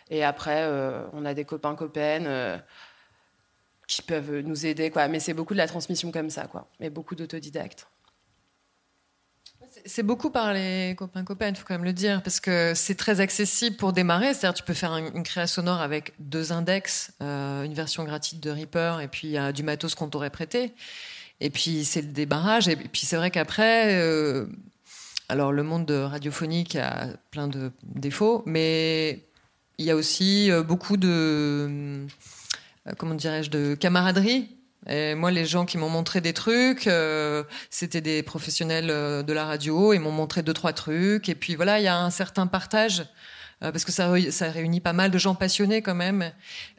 et après euh, on a des copains copaines euh, qui peuvent nous aider quoi. Mais c'est beaucoup de la transmission comme ça quoi. Mais beaucoup d'autodidactes. C'est beaucoup par les copains copains, il faut quand même le dire, parce que c'est très accessible pour démarrer. C'est-à-dire, tu peux faire un- une créa sonore avec deux index, euh, une version gratuite de Reaper, et puis euh, du matos qu'on t'aurait prêté. Et puis c'est le débarrage. Et puis c'est vrai qu'après, euh, alors le monde radiophonique a plein de défauts, mais il y a aussi euh, beaucoup de, comment dirais-je, de camaraderie. Et moi, les gens qui m'ont montré des trucs, euh, c'était des professionnels euh, de la radio, ils m'ont montré deux trois trucs. Et puis voilà, il y a un certain partage. euh, Parce que ça, ça réunit pas mal de gens passionnés quand même.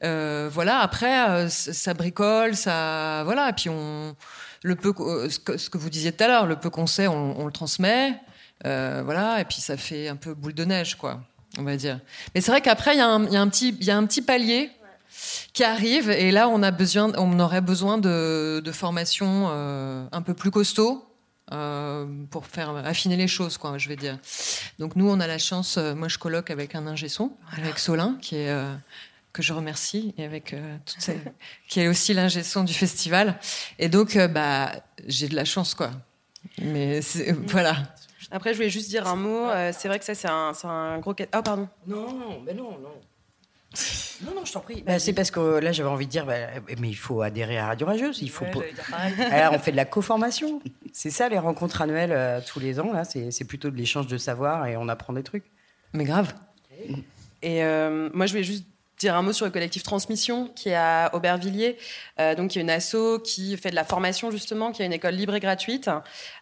Euh, voilà. Après, euh, ça bricole, ça, voilà. Et puis on, le peu, euh, ce que, ce que vous disiez tout à l'heure, le peu qu'on sait, on, le transmet. Euh, voilà. Et puis ça fait un peu boule de neige, quoi. On va dire. Mais c'est vrai qu'après, il y, y y a un petit palier qui arrive et là on a besoin on aurait besoin de, de formations euh, un peu plus costaud euh, pour faire affiner les choses quoi je vais dire donc nous on a la chance euh, moi je colloque avec un ingé son avec Solin qui est euh, que je remercie et avec euh, toutes ces- qui est aussi l'ingé son du festival et donc euh, bah j'ai de la chance quoi mais c'est- voilà Après, je voulais juste dire un mot. euh, c'est vrai que ça, c'est un, gros. Oh, pardon. Non, mais non, non. Non, non, je t'en prie. Bah, c'est parce que là, j'avais envie de dire, bah, mais il faut adhérer à Radio Rageuse. Il faut. Ouais. Alors, on fait de la co-formation. C'est ça, les rencontres annuelles euh, tous les ans. Là, c'est c'est plutôt de l'échange de savoir et on apprend des trucs. Mais grave. Et euh, moi, je voulais juste dire un mot sur le collectif Transmission qui est à Aubervilliers, euh, donc qui est une asso qui fait de la formation justement, qui a une école libre et gratuite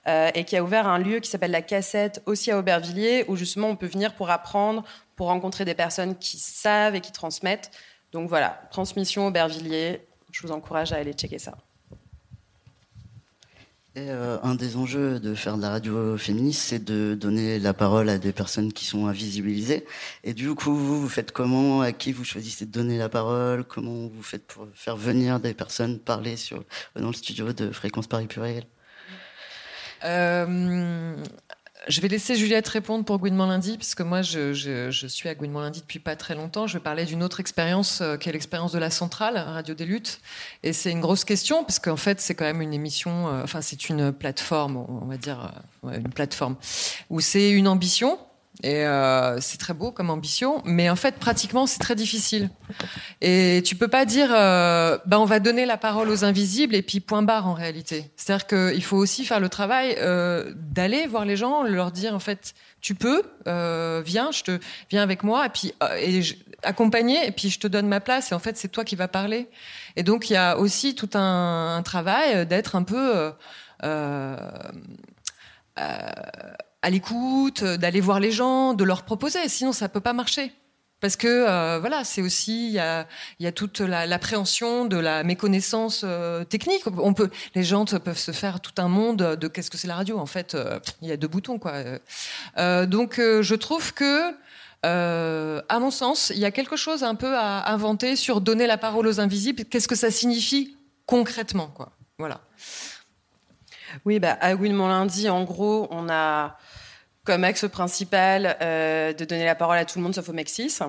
euh, et qui a ouvert un lieu qui s'appelle la Cassette aussi à Aubervilliers où justement on peut venir pour apprendre, pour rencontrer des personnes qui savent et qui transmettent. Donc voilà, Transmission Aubervilliers, je vous encourage à aller checker ça. Et euh, un des enjeux de faire de la radio féministe, c'est de donner la parole à des personnes qui sont invisibilisées. Et du coup, vous, vous faites comment? À qui vous choisissez de donner la parole? Comment vous faites pour faire venir des personnes parler sur, dans le studio de Fréquence Paris Pluriel? Euh, je vais laisser Juliette répondre pour Gouinement Lundi, parce que moi, je, je- je suis à Gouinement Lundi depuis pas très longtemps. Je vais parler d'une autre expérience, euh, qui est l'expérience de la centrale, Radio des Luttes. Et c'est une grosse question, parce qu'en fait, c'est quand même une émission, euh, enfin, c'est une plateforme, on va dire, euh, une plateforme, où c'est une ambition. Et euh, c'est très beau comme ambition, mais en fait, pratiquement, c'est très difficile. Et tu peux pas dire, euh, ben on va donner la parole aux invisibles et puis point barre en réalité. C'est-à-dire qu'il faut aussi faire le travail euh, d'aller voir les gens, leur dire en fait, tu peux, viens, je te viens avec moi et puis et accompagner et puis je te donne ma place et en fait c'est toi qui vas parler. Et donc il y a aussi tout un, travail d'être un peu à l'écoute, d'aller voir les gens, de leur proposer. Sinon, ça peut pas marcher. Parce que euh, voilà, c'est aussi il y a, y toute la- l'appréhension de la méconnaissance euh, technique. On peut, les gens peuvent se faire tout un monde de qu'est-ce que c'est la radio. En fait, euh, il y a deux boutons quoi. Euh, donc, euh, je trouve que, euh, à mon sens, il y a quelque chose un peu à inventer sur donner la parole aux invisibles. Qu'est-ce que ça signifie concrètement quoi. Voilà. Oui, bah, à Gouinement Lundi, en gros, on a comme axe principal euh, de donner la parole à tout le monde sauf au Mexis.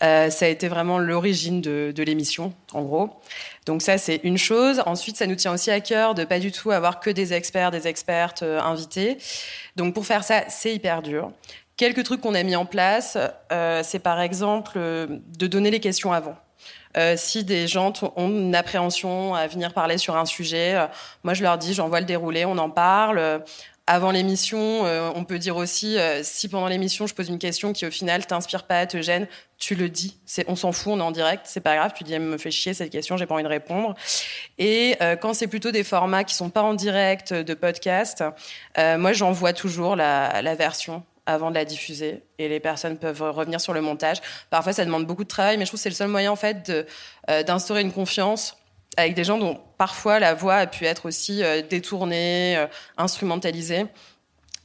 Euh, ça a été vraiment l'origine de, l'émission, en gros. Donc ça, c'est une chose. Ensuite, ça nous tient aussi à cœur de pas du tout avoir que des experts, des expertes euh, invités. Donc pour faire ça, c'est hyper dur. Quelques trucs qu'on a mis en place, euh, c'est par exemple de donner les questions avant. Si des gens ont une appréhension à venir parler sur un sujet, moi je leur dis, j'envoie le déroulé, on en parle. Avant l'émission, euh, on peut dire aussi, euh, si pendant l'émission je pose une question qui au final t'inspire pas, te gêne, tu le dis. C'est, on s'en fout, on est en direct, c'est pas grave. Tu dis, elle me fait chier cette question, j'ai pas envie de répondre. Et euh, quand c'est plutôt des formats qui sont pas en direct de podcast, euh, moi j'envoie toujours la, la version avant de la diffuser et les personnes peuvent revenir sur le montage. Parfois, ça demande beaucoup de travail, mais je trouve que c'est le seul moyen en fait euh, d'instaurer une confiance avec des gens dont parfois la voix a pu être aussi euh, détournée, euh, instrumentalisée.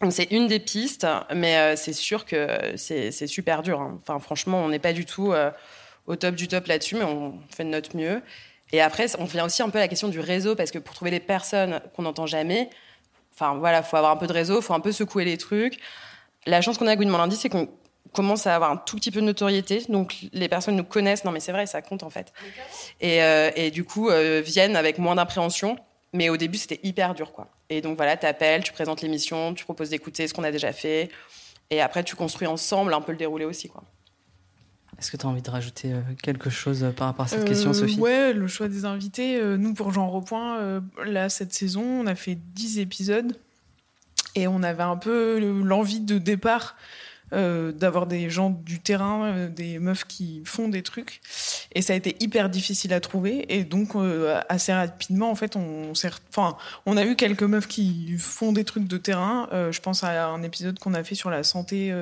Donc c'est une des pistes, mais euh, c'est sûr que c'est, super dur. hein. Enfin, franchement, on n'est pas du tout au top du top là-dessus, mais on fait de notre mieux. Et après, on vient aussi un peu à la question du réseau, parce que pour trouver des personnes qu'on n'entend jamais, enfin voilà, faut avoir un peu de réseau, faut un peu secouer les trucs. La chance qu'on a à Goodman Lundi, c'est qu'on commence à avoir un tout petit peu de notoriété, donc les personnes nous connaissent. Non, mais c'est vrai, ça compte en fait. Et, euh, et du coup, euh, viennent avec moins d'impréhension. Mais au début, c'était hyper dur, quoi. Et donc voilà, t'appelles, tu présentes l'émission, tu proposes d'écouter ce qu'on a déjà fait, et après tu construis ensemble un peu le déroulé aussi, quoi. Est-ce que tu as envie de rajouter euh, quelque chose par rapport à cette Euh, question, Sophie? Ouais, le choix des invités. euh, nous, pour Jean Repoint, euh, là, cette saison, on a fait 10 épisodes. Et on avait un peu le- l'envie de départ euh, d'avoir des gens du terrain, euh, des meufs qui font des trucs. Et ça a été hyper difficile à trouver. Et donc, euh, assez rapidement, en fait, on, on a eu quelques meufs qui font des trucs de terrain. Je pense à un épisode qu'on a fait sur la santé.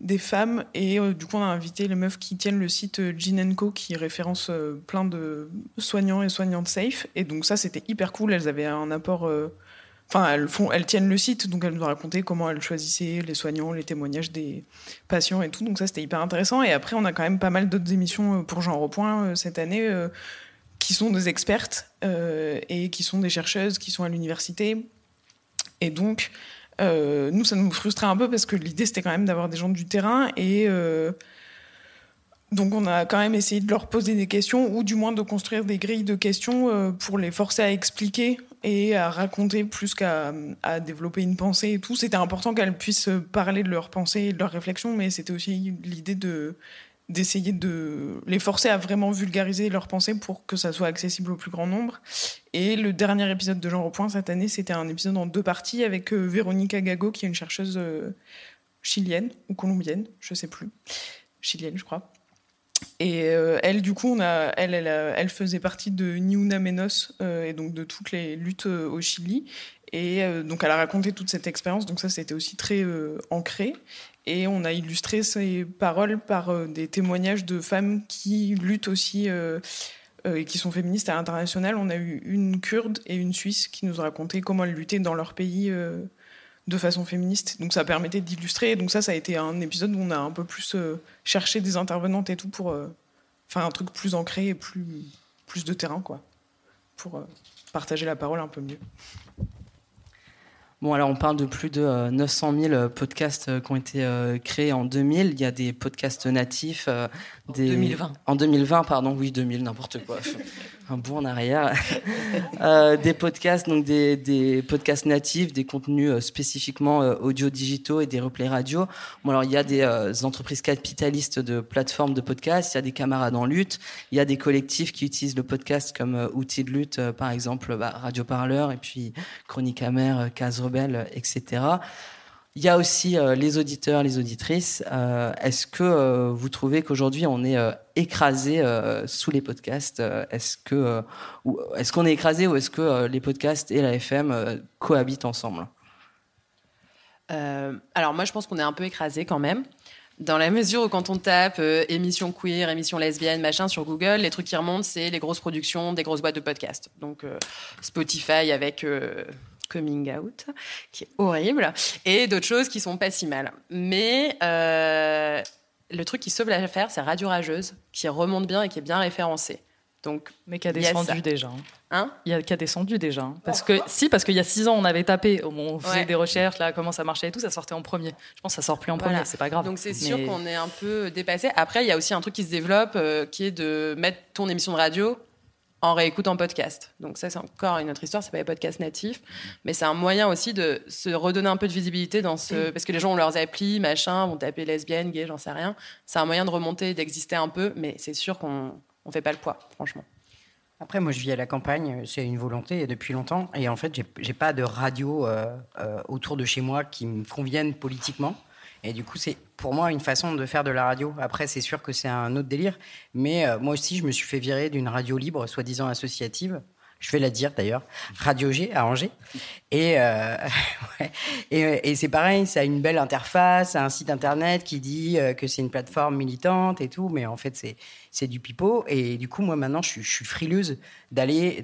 des femmes et du coup on a invité les meufs qui tiennent le site Gin Co qui référence plein de soignants et soignantes safe et donc ça c'était hyper cool elles avaient un apport enfin elles tiennent le site donc elles nous ont raconté comment elles choisissaient les soignants les témoignages des patients et tout donc ça c'était hyper intéressant et après on a quand même pas mal d'autres émissions euh, pour Jean Repoint euh, cette année euh, qui sont des expertes et qui sont des chercheuses qui sont à l'université et donc, nous, ça nous frustrait un peu parce que l'idée, c'était quand même d'avoir des gens du terrain. Et donc, on a quand même essayé de leur poser des questions ou du moins de construire des grilles de questions pour les forcer à expliquer et à raconter plus qu'à développer une pensée et tout. C'était important qu'elles puissent parler de leurs pensées et de leurs réflexions, mais c'était aussi l'idée de d'essayer de les forcer à vraiment vulgariser leurs pensées pour que ça soit accessible au plus grand nombre. Et le dernier épisode de Jean Repoint cette année, c'était un épisode en deux parties avec euh, Véronica Gago, qui est une chercheuse euh, chilienne ou colombienne, je sais plus, chilienne, je crois. Et euh, elle, du coup, on a, elle, elle, elle faisait partie de Ni Una Menos euh, et donc de toutes les luttes euh, au Chili. Et donc, elle a raconté toute cette expérience. Donc, ça, c'était aussi très ancré. Et on a illustré ces paroles par des témoignages de femmes qui luttent aussi et qui sont féministes à l'international. On a eu une kurde et une suisse qui nous ont raconté comment elles luttaient dans leur pays de façon féministe. Donc ça permettait d'illustrer. Donc ça, ça a été un épisode où on a un peu plus euh, cherché des intervenantes et tout pour euh, faire un truc plus ancré et plus, plus de terrain, quoi. Pour euh, partager la parole un peu mieux. Bon, alors on parle de plus de euh, 900 000 podcasts qui ont été créés en 2000. Il y a des podcasts natifs. Des... 2020. En 2020, pardon, oui, 2000, n'importe quoi. Un bout en arrière. Euh, des podcasts, donc des, des podcasts natifs, des contenus euh, spécifiquement euh, audio-digitaux et des replays radio. Bon, alors il y a des euh, entreprises capitalistes de plateformes de podcasts, il y a des camarades en lutte, il y a des collectifs qui utilisent le podcast comme outil de lutte, par exemple bah, Radio Parleur et puis Chronique Amère, Case Rebelle, etc. Il y a aussi euh, les auditeurs, les auditrices. Euh, Est-ce que euh, vous trouvez qu'aujourd'hui on est écrasé sous les podcasts Est-ce que est-ce qu'on est écrasé ou est-ce que les podcasts et la FM cohabitent ensemble? Alors moi, je pense qu'on est un peu écrasé quand même. Dans la mesure où quand on tape émission queer, émission lesbienne, machin sur Google, les trucs qui remontent, c'est les grosses productions des grosses boîtes de podcasts. Donc Spotify avec Coming Out, qui est horrible, et d'autres choses qui sont pas si mal. Mais euh, le truc qui sauve l'affaire, c'est Radio Rageuse, qui remonte bien et qui est bien référencé. Donc, Mais qui a descendu déjà. hein. Hein Il y a qui a descendu déjà. hein. Parce que si, parce qu'il y a six ans, on avait tapé, on faisait Ouais. des recherches, là, comment ça marchait et tout, ça sortait en premier. Je pense que ça sort plus en Voilà. premier, c'est pas grave. Donc c'est sûr qu'on est un peu dépassé. Après, il y a aussi un truc qui se développe, euh, qui est de mettre ton émission de radio en réécoute en podcast. Donc ça, c'est encore une autre histoire, c'est pas les podcasts natifs, mais c'est un moyen aussi de se redonner un peu de visibilité dans ce... Parce que les gens ont leurs applis, machin, vont taper lesbienne, gay, j'en sais rien. C'est un moyen de remonter, d'exister un peu, mais c'est sûr qu'on on fait pas le poids, franchement. Après, moi, je vis à la campagne, c'est une volonté depuis longtemps. Et en fait, j'ai pas de radio euh, euh, autour de chez moi qui me convienne politiquement. Et du coup, c'est pour moi une façon de faire de la radio. Après, c'est sûr que c'est un autre délire. Mais euh, moi aussi, je me suis fait virer d'une radio libre, soi-disant associative, Je vais la dire d'ailleurs. Radio G à Angers. Et, euh, ouais. et, c'est pareil, ça a une belle interface, un site internet qui dit euh, que c'est une plateforme militante et tout, mais en fait c'est du pipeau. Et du coup, moi maintenant, je suis, frileuse d'aller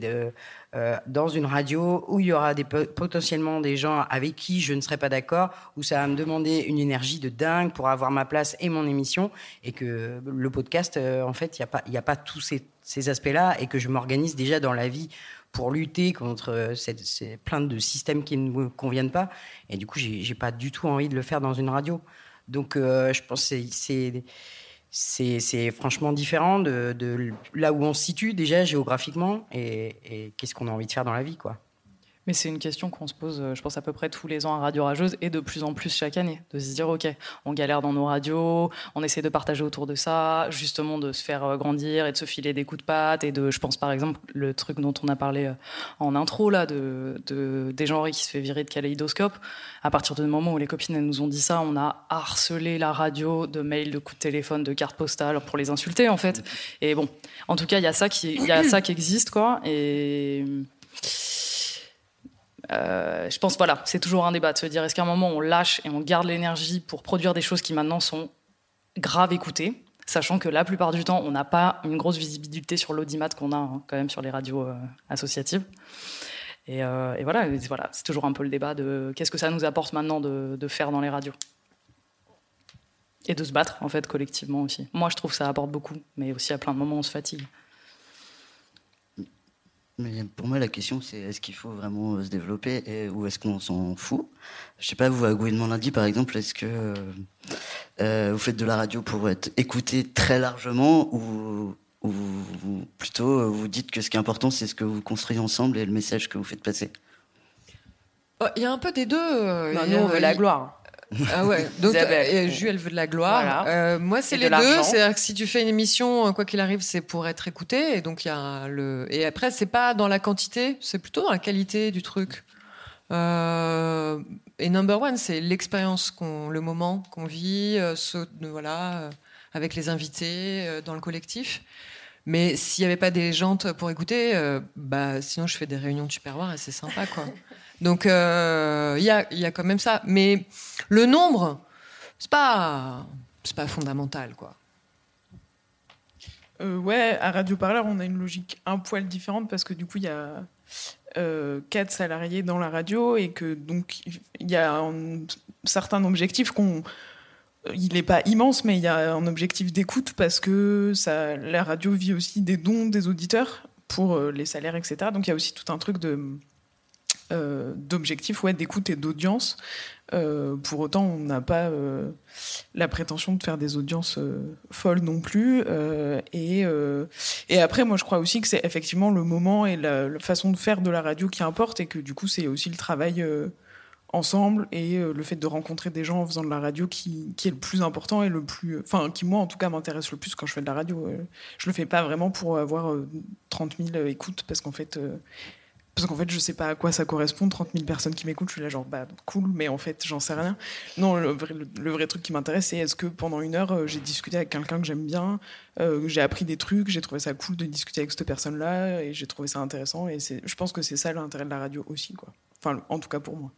euh, dans une radio où il y aura potentiellement des gens avec qui je ne serai pas d'accord, où ça va me demander une énergie de dingue pour avoir ma place et mon émission, et que le podcast, euh, en fait, il n'y a a pas tous ces, ces aspects-là, et que je m'organise déjà dans la vie pour lutter contre euh, cette, ces plein de systèmes qui ne me conviennent pas. Et du coup, j'ai pas du tout envie de le faire dans une radio. Donc, euh, je pense que c'est- c'est franchement différent de, de là où on se situe déjà géographiquement et, et qu'est-ce qu'on a envie de faire dans la vie, quoi. Mais c'est une question qu'on se pose, euh, je pense, à peu près tous les ans à Radio Rageuse et de plus en plus chaque année. De se dire, OK, on galère dans nos radios, on essaie de partager autour de ça, justement de se faire euh, grandir et de se filer des coups de patte. Et de, je pense par exemple, le truc dont on a parlé euh, en intro, là, de, de des genres qui se fait virer de kaléidoscope. À partir du moment où les copines elles nous ont dit ça, on a harcelé la radio de mails, de coups de téléphone, de cartes postales pour les insulter, en fait. Et bon, en tout cas, il y a ça qui, il y a ça qui existe, quoi. Et. Euh, je pense voilà, c'est toujours un débat de se dire est-ce qu'à un moment on lâche et on garde l'énergie pour produire des choses qui maintenant sont graves écoutées, sachant que la plupart du temps on n'a pas une grosse visibilité sur l'audimat qu'on a hein, quand même sur les radios euh, associatives. Et, euh, voilà, voilà, c'est toujours un peu le débat de qu'est-ce que ça nous apporte maintenant de, de faire dans les radios et de se battre en fait collectivement aussi. Moi je trouve que ça apporte beaucoup, mais aussi à plein de moments on se fatigue. Mais pour moi, la question, c'est est-ce qu'il faut vraiment euh, se développer et, ou est-ce qu'on s'en fout? Je sais pas, vous, à Gouinement lundi, par exemple, est-ce que euh, euh, vous faites de la radio pour être écouté très largement ou, plutôt vous dites que ce qui est important, c'est ce que vous construisez ensemble et le message que vous faites passer? Oh, Il y a un peu des deux. Non, nous, on veut la gloire. Ah ouais, donc euh, Jules, elle veut de la gloire. Voilà. Euh, moi, c'est de les deux. C'est-à-dire que si tu fais une émission, euh, quoi qu'il arrive, c'est pour être écouté. Et donc, il y a le. Et après, c'est pas dans la quantité, c'est plutôt dans la qualité du truc. Euh, Et number one, c'est l'expérience, qu'on, le moment qu'on vit, ce- voilà, avec les invités, dans le collectif. Mais s'il n'y avait pas des gens t- pour écouter, bah, sinon je fais des réunions de superwar et c'est sympa, quoi. Donc euh, il y, a, y a quand même ça. Mais le nombre, c'est pas, pas fondamental, quoi. Euh, ouais, à Radio Parleur, on a une logique un poil différente parce que du coup, il y a euh, quatre salariés dans la radio et que donc il y a un certain objectif qu'on. Il n'est pas immense, mais il y a un objectif d'écoute parce que ça, la radio vit aussi des dons des auditeurs pour euh, les salaires, etc. Donc il y a aussi tout un truc de euh, d'objectifs, ouais, d'écoute et d'audience. Euh, pour autant, on n'a pas euh, la prétention de faire des audiences folles non plus. et, et après, moi, je crois aussi que c'est effectivement le moment et la, façon de faire de la radio qui importe, et que du coup, c'est aussi le travail ensemble et le fait de rencontrer des gens en faisant de la radio qui, qui est le plus important et le plus, enfin, qui moi, en tout cas, m'intéresse le plus quand je fais de la radio. Je le fais pas vraiment pour avoir euh, 30 000 écoutes, parce qu'en fait. Parce qu'en fait, je sais pas à quoi ça correspond, 30 000 personnes qui m'écoutent. Je suis là, genre, bah, cool, mais en fait, j'en sais rien. Non, le vrai, truc qui m'intéresse, c'est est-ce que pendant une heure, euh, j'ai discuté avec quelqu'un que j'aime bien, euh, j'ai appris des trucs, j'ai trouvé ça cool de discuter avec cette personne-là, et j'ai trouvé ça intéressant. Et je pense que c'est ça l'intérêt de la radio aussi, quoi. Enfin, en tout cas pour moi.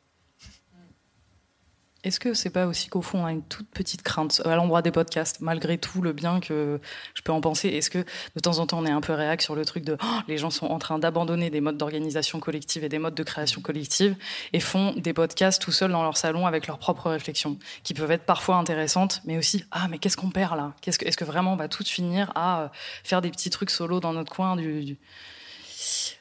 Est-ce que c'est pas aussi qu'au fond on a une toute petite crainte à l'endroit des podcasts, malgré tout le bien que je peux en penser? Est-ce que de temps en temps on est un peu réac sur le truc de Oh, les gens sont en train d'abandonner des modes d'organisation collective et des modes de création collective et font des podcasts tout seuls dans leur salon avec leurs propres réflexions, qui peuvent être parfois intéressantes, mais aussi ah mais qu'est-ce qu'on perd là? Est-ce que vraiment on va tous finir à euh, faire des petits trucs solo dans notre coin du-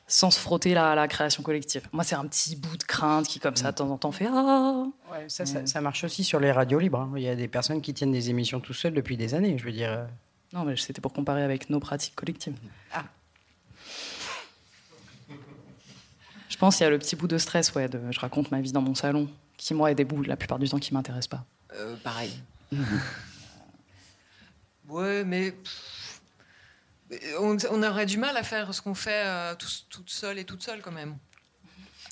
sans se frotter la, la création collective Moi c'est un petit bout de crainte qui comme ça de temps en temps fait ah Ouais, ça, ça, ça marche aussi sur les radios libres. hein. Il y a des personnes qui tiennent des émissions tout seuls depuis des années, je veux dire. Non, mais c'était pour comparer avec nos pratiques collectives. Ah. Je pense qu'il y a le petit bout de stress, ouais, de, je raconte ma vie dans mon salon, qui moi est des bouts la plupart du temps qui m'intéressent pas. Euh, pareil. Ouais, mais pff, on, on aurait du mal à faire ce qu'on fait euh, tous- toute seule et toute seule quand même.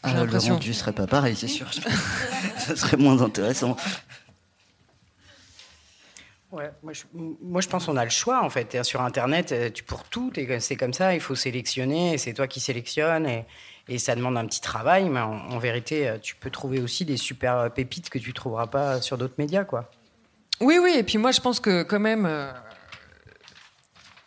J'ai Ah, le rendu serait pas pareil, c'est sûr. Ça serait moins intéressant. Ouais, moi je, moi je pense qu'on a le choix en fait. Sur Internet, euh, tu pour tout, c'est comme ça, il faut sélectionner, c'est toi qui sélectionnes, et, et ça demande un petit travail, mais en, en vérité, euh, tu peux trouver aussi des super euh, pépites que tu trouveras pas sur d'autres médias, quoi. Oui, oui, et puis moi je pense que quand même, euh,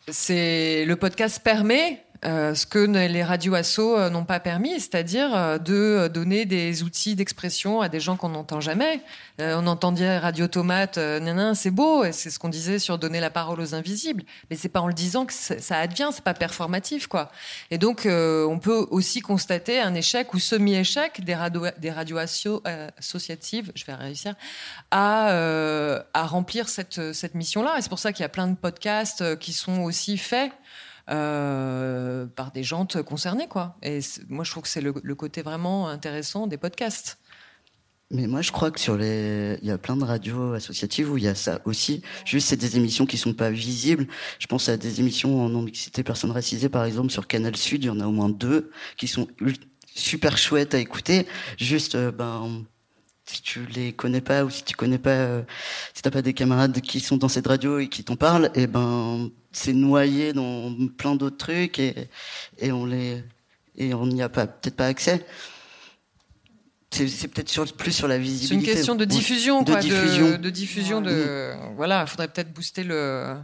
c'est le podcast permet euh, ce que les radios assos euh, n'ont pas permis, c'est-à-dire euh, de donner des outils d'expression à des gens qu'on n'entend jamais. Euh, on entend dire Radio Tomate, nanan, c'est beau, c'est ce qu'on disait sur donner la parole aux invisibles, mais c'est pas en le disant que ça advient, c'est pas performatif, quoi. Et donc on peut aussi constater un échec ou semi-échec des, radios des radios asso- associatives, je vais réussir, à, remplir cette, mission-là. Et c'est pour ça qu'il y a plein de podcasts qui sont aussi faits euh, par des gens concernés, quoi. Et moi, je trouve que c'est le, côté vraiment intéressant des podcasts. Mais moi, je crois que sur les, il y a plein de radios associatives où il y a ça aussi. Juste, c'est des émissions qui sont pas visibles. Je pense à des émissions en non-mixité personnes racisées, par exemple, sur Canal Sud. Il y en a au moins deux qui sont super chouettes à écouter. Juste, euh, ben, si tu les connais pas ou si tu connais pas, euh, si t'as pas des camarades qui sont dans cette radio et qui t'en parlent, et ben, c'est noyé dans plein d'autres trucs et, et on les, et on n'y a pas, peut-être pas accès. C'est c'est peut-être sur, plus sur la C'est visibilité. une question de Ouais. diffusion, de quoi, diffusion. de, de diffusion de. Voilà, il faudrait peut-être booster le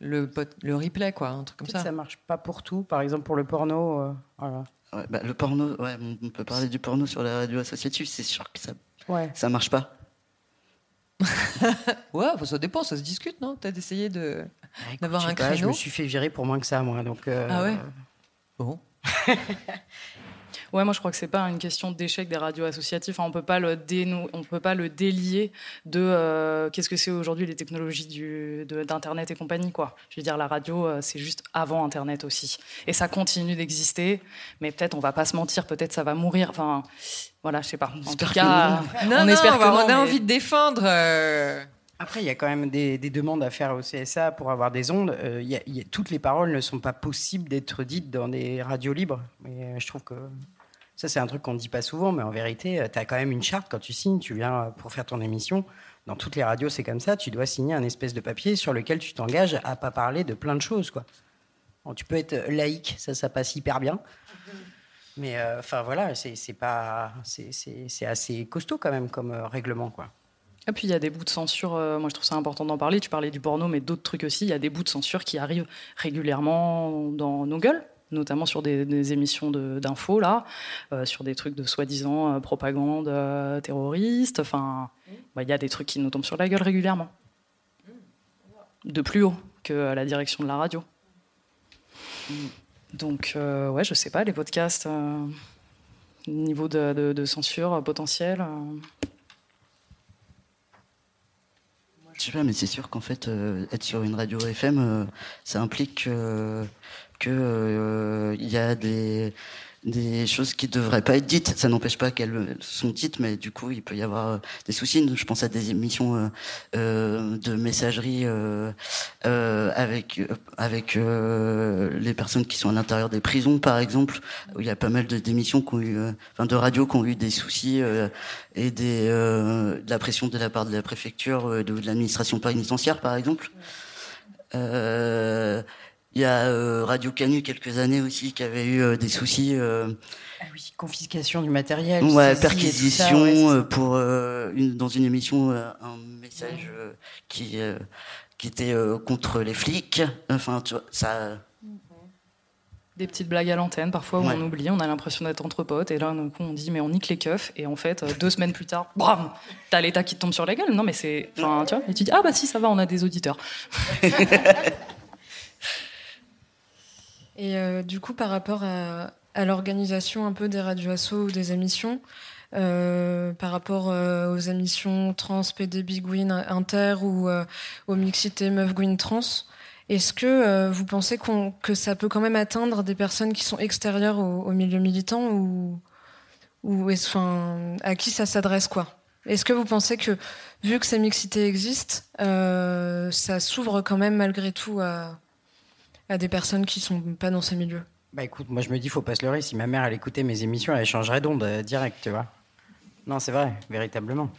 le, replay, quoi, un truc comme Peut-être ça. ça marche pas pour tout. Par exemple, pour le porno, euh, voilà. Ouais, bah, le porno, ouais, on- on peut parler du porno sur la radio associative, c'est sûr que ça, Ouais. ça marche pas. Ouais, ça dépend, ça se discute, non? T'as essayé de d'avoir Je sais un pas, créneau. je me suis fait virer pour moins que ça, moi. Donc, euh, Ah ouais? Bon. Ouais, moi je crois que c'est pas une question d'échec des radios associatives. Enfin, on peut pas le dénou- on peut pas le délier de euh, qu'est-ce que c'est aujourd'hui les technologies du, d'internet et compagnie quoi. Je veux dire la radio euh, c'est juste avant internet aussi et ça continue d'exister. Mais peut-être on va pas se mentir, peut-être ça va mourir. Enfin voilà, je sais pas. En tout cas, non. On non, espère que on a mais- envie de défendre. euh, Après, il y a quand même des, des demandes à faire au CSA pour avoir des ondes. Euh, toutes les paroles ne sont pas possibles d'être dites dans des radios libres. Euh, je trouve que ça, c'est un truc qu'on ne dit pas souvent. Mais en vérité, tu as quand même une charte quand tu signes. Tu viens euh, pour faire ton émission. Dans toutes les radios, c'est comme ça. Tu dois signer un espèce de papier sur lequel tu t'engages à pas parler de plein de choses. Tu peux être laïque, ça, ça passe hyper bien. Mais euh, enfin voilà, c'est c'est assez costaud quand même comme euh, règlement quoi. Et puis il y a des bouts de censure, euh, moi je trouve ça important d'en parler, tu parlais du porno, mais d'autres trucs aussi, il y a des bouts de censure qui arrivent régulièrement dans nos gueules, notamment sur des, émissions de- d'infos, là, euh, sur des trucs de soi-disant euh, propagande terroriste, enfin, bah, il y a des trucs qui nous tombent sur la gueule régulièrement. De plus haut que la direction de la radio. Donc, ouais, je sais pas, les podcasts, niveau de, de- de censure euh, potentiel. euh, Je sais pas, mais c'est sûr qu'en fait, euh, être sur une radio FM, euh, ça implique que que, euh, y a des des choses qui devraient pas être dites. Ça n'empêche pas qu'elles sont dites, mais du coup, il peut y avoir euh, des soucis. Je pense à des émissions euh, euh, de messagerie avec avec les personnes qui sont à l'intérieur des prisons, par exemple, où il y a pas mal de d'émissions qui ont eu, enfin de radios qui ont eu des soucis et de la pression de la part de la préfecture, de, de l'administration pénitentiaire, par exemple. Il y a euh, Radio Canu quelques années aussi qui avait eu euh, des soucis. euh, Ah oui, confiscation du matériel. Ouais, perquisition ça, ouais, pour euh, une, dans une émission euh, un message euh, qui euh, qui était euh, contre les flics. Enfin, tu vois, ça. Des petites blagues à l'antenne, parfois où Ouais. on oublie, on a l'impression d'être entre potes, et là, d'un coup, on dit, mais on nique les keufs, et en fait, deux semaines plus tard, bram, t'as l'État qui te tombe sur la gueule. Non, mais c'est. Enfin, tu vois, et tu dis, ah bah si, ça va, on a des auditeurs. Et euh, du coup, par rapport à, l'organisation un peu des radios ou des émissions, euh, par rapport euh, aux émissions trans, PD, Big Win, Inter ou aux mixités Meuf Gwyn Trans, est-ce que vous pensez que ça peut quand même atteindre des personnes qui sont extérieures au, au milieu militant ou, à qui ça s'adresse quoi? Est-ce que vous pensez que, vu que ces mixités existent, ça s'ouvre quand même malgré tout à, à des personnes qui sont pas dans ces milieux Bah écoute, moi je me dis, faut pas se leurrer. Si ma mère elle écoutait mes émissions, elle changerait d'onde euh, direct, tu vois. Non, c'est vrai, véritablement.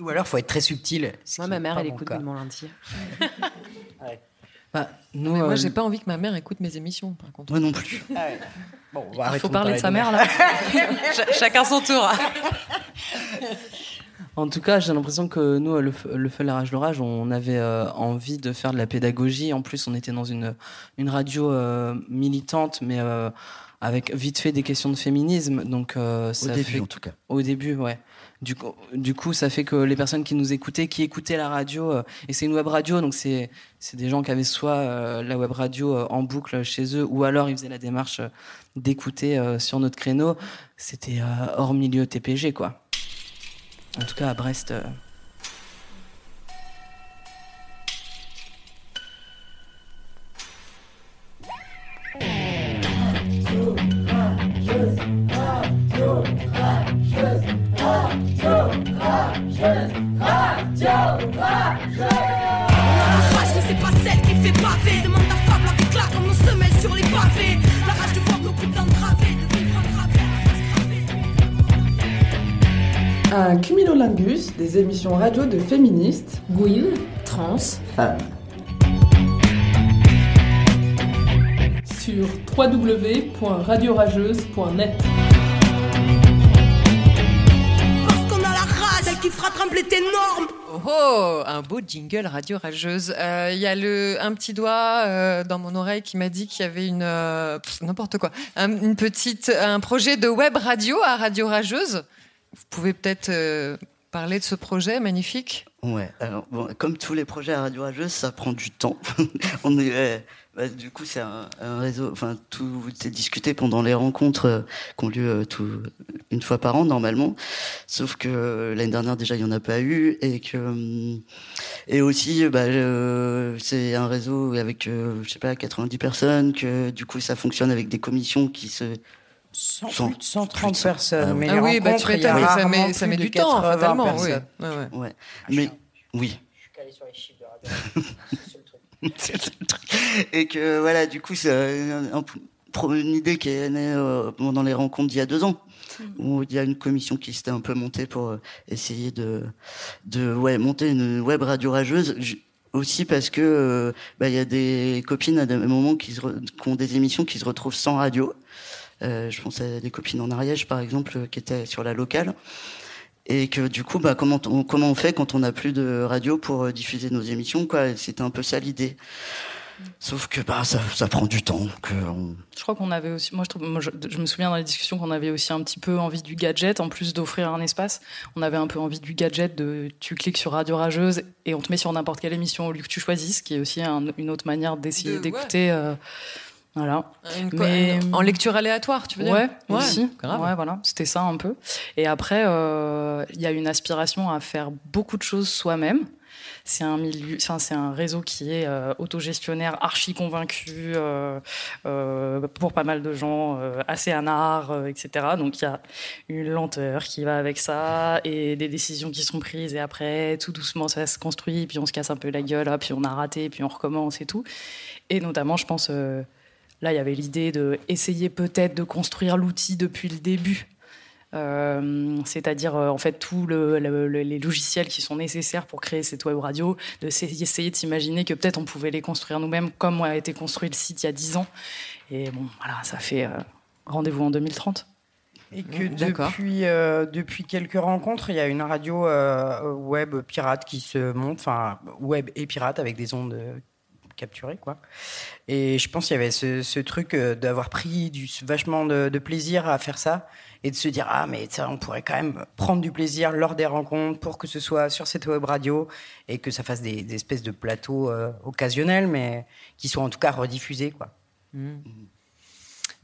Ou alors, faut être très subtil. Moi, ma mère, elle écoute mon lundi. Bah, nous, Mais moi, euh, j'ai pas envie que ma mère écoute mes émissions, par contre. Moi non plus. Bon, Il faut parler de sa mère. mère, là. Ch- chacun son tour. En tout cas, j'ai l'impression que nous, le, le feu, la rage, l'orage, on avait euh, envie de faire de la pédagogie. En plus, on était dans une, une radio euh, militante, mais euh, avec vite fait des questions de féminisme. Donc, euh, ça début, fait- en tout cas. Au début, ouais. Du coup, du coup, ça fait que les personnes qui nous écoutaient, qui écoutaient la radio, euh, et c'est une web radio, donc c'est c'est des gens qui avaient soit euh, la web radio euh, en boucle chez eux, ou alors ils faisaient la démarche d'écouter euh, sur notre créneau. C'était euh, hors milieu TPG, quoi. En tout cas, à Brest. Des émissions radio de féministes. Gwyn, trans, Femme. Sur www.radiorageuse.net. Parce qu'on a la qui fera trembler tes normes. Oh, oh, un beau jingle radio rageuse. Euh, Il y a le, un petit doigt euh, dans mon oreille qui m'a dit qu'il y avait une euh, n'importe quoi, un, une petite, un projet de web radio à radio rageuse. Vous pouvez peut-être euh, parler de ce projet magnifique? Ouais, alors bon, comme tous les projets à Radio Rageuse, ça prend du temps. On est, euh, bah, du coup, c'est un, réseau. Enfin, tout est discuté pendant les rencontres euh, qui ont lieu euh, tout, une fois par an normalement. Sauf que euh, l'année dernière déjà, il y en a pas eu et que et aussi, bah, c'est un réseau avec, je sais pas, 90 personnes. Que du coup, ça fonctionne avec des commissions qui se Cent- Cent- plus de 130 plus de cent. personnes. Ah mais oui. les Ah oui, bah, tu rencontres, il y a m'étonnes, mais ça met- ça plus met de du temps, 80 fatalement, personnes. oui. Ouais, ouais. Ouais. Mais oui. C'est le seul truc. Et que voilà, du coup, c'est un- un- pro- une idée qui est née euh, pendant les rencontres d'il y a deux ans, où il y a une commission qui s'était un peu montée pour euh, essayer de, de ouais, monter une web radio rageuse. Aussi parce que euh, bah, il y a des copines à des moments qui, se re- qui ont des émissions qui se retrouvent sans radio. Euh, je pense à des copines en Ariège, par exemple, qui étaient sur la locale. Et que du coup, bah, comment, on, comment on fait quand on n'a plus de radio pour euh, diffuser nos émissions quoi? C'était un peu ça l'idée. Sauf que bah, ça, ça prend du temps. Que on- Je crois qu'on avait aussi, moi je, trouve, moi, je, je me souviens dans les discussions qu'on avait aussi un petit peu envie du gadget, en plus d'offrir un espace, on avait un peu envie du gadget de tu cliques sur Radio Rageuse et on te met sur n'importe quelle émission au lieu que tu choisisses, qui est aussi un- une autre manière d'essayer De- d'écouter. euh, voilà. Une co- une- en lecture aléatoire, tu veux dire Ouais, Ouais, aussi. grave. Ouais, voilà, c'était ça un peu. Et après, euh, il y a une aspiration à faire beaucoup de choses soi-même. C'est un milieu, enfin, c'est un réseau qui est euh, autogestionnaire, archi convaincu euh, euh, pour pas mal de gens, euh, assez anard, euh, etc. Donc il y a une lenteur qui va avec ça et des décisions qui sont prises et après tout doucement ça se construit, puis on se casse un peu la gueule, puis on a raté, puis on recommence et tout. Et notamment, je pense, euh, là il y avait l'idée de essayer peut-être de construire l'outil depuis le début. Euh, c'est-à-dire euh, en fait tous le, le- le- les logiciels qui sont nécessaires pour créer cette web radio, de essayer essayer de s'imaginer que peut-être on pouvait les construire nous-mêmes comme a été construit le site il y a 10 ans. Et bon, voilà, ça fait euh, rendez-vous en 2030. Et que depuis, euh, depuis quelques rencontres, il y a une radio euh, web pirate qui se monte, enfin web et pirate avec des ondes capturées, quoi. Et je pense qu'il y avait ce, truc euh, d'avoir pris du, vachement de, plaisir à faire ça et de se dire ah mais ça on pourrait quand même prendre du plaisir lors des rencontres pour que ce soit sur cette web radio et que ça fasse des, espèces de plateaux euh, occasionnels mais qui soient en tout cas rediffusés quoi.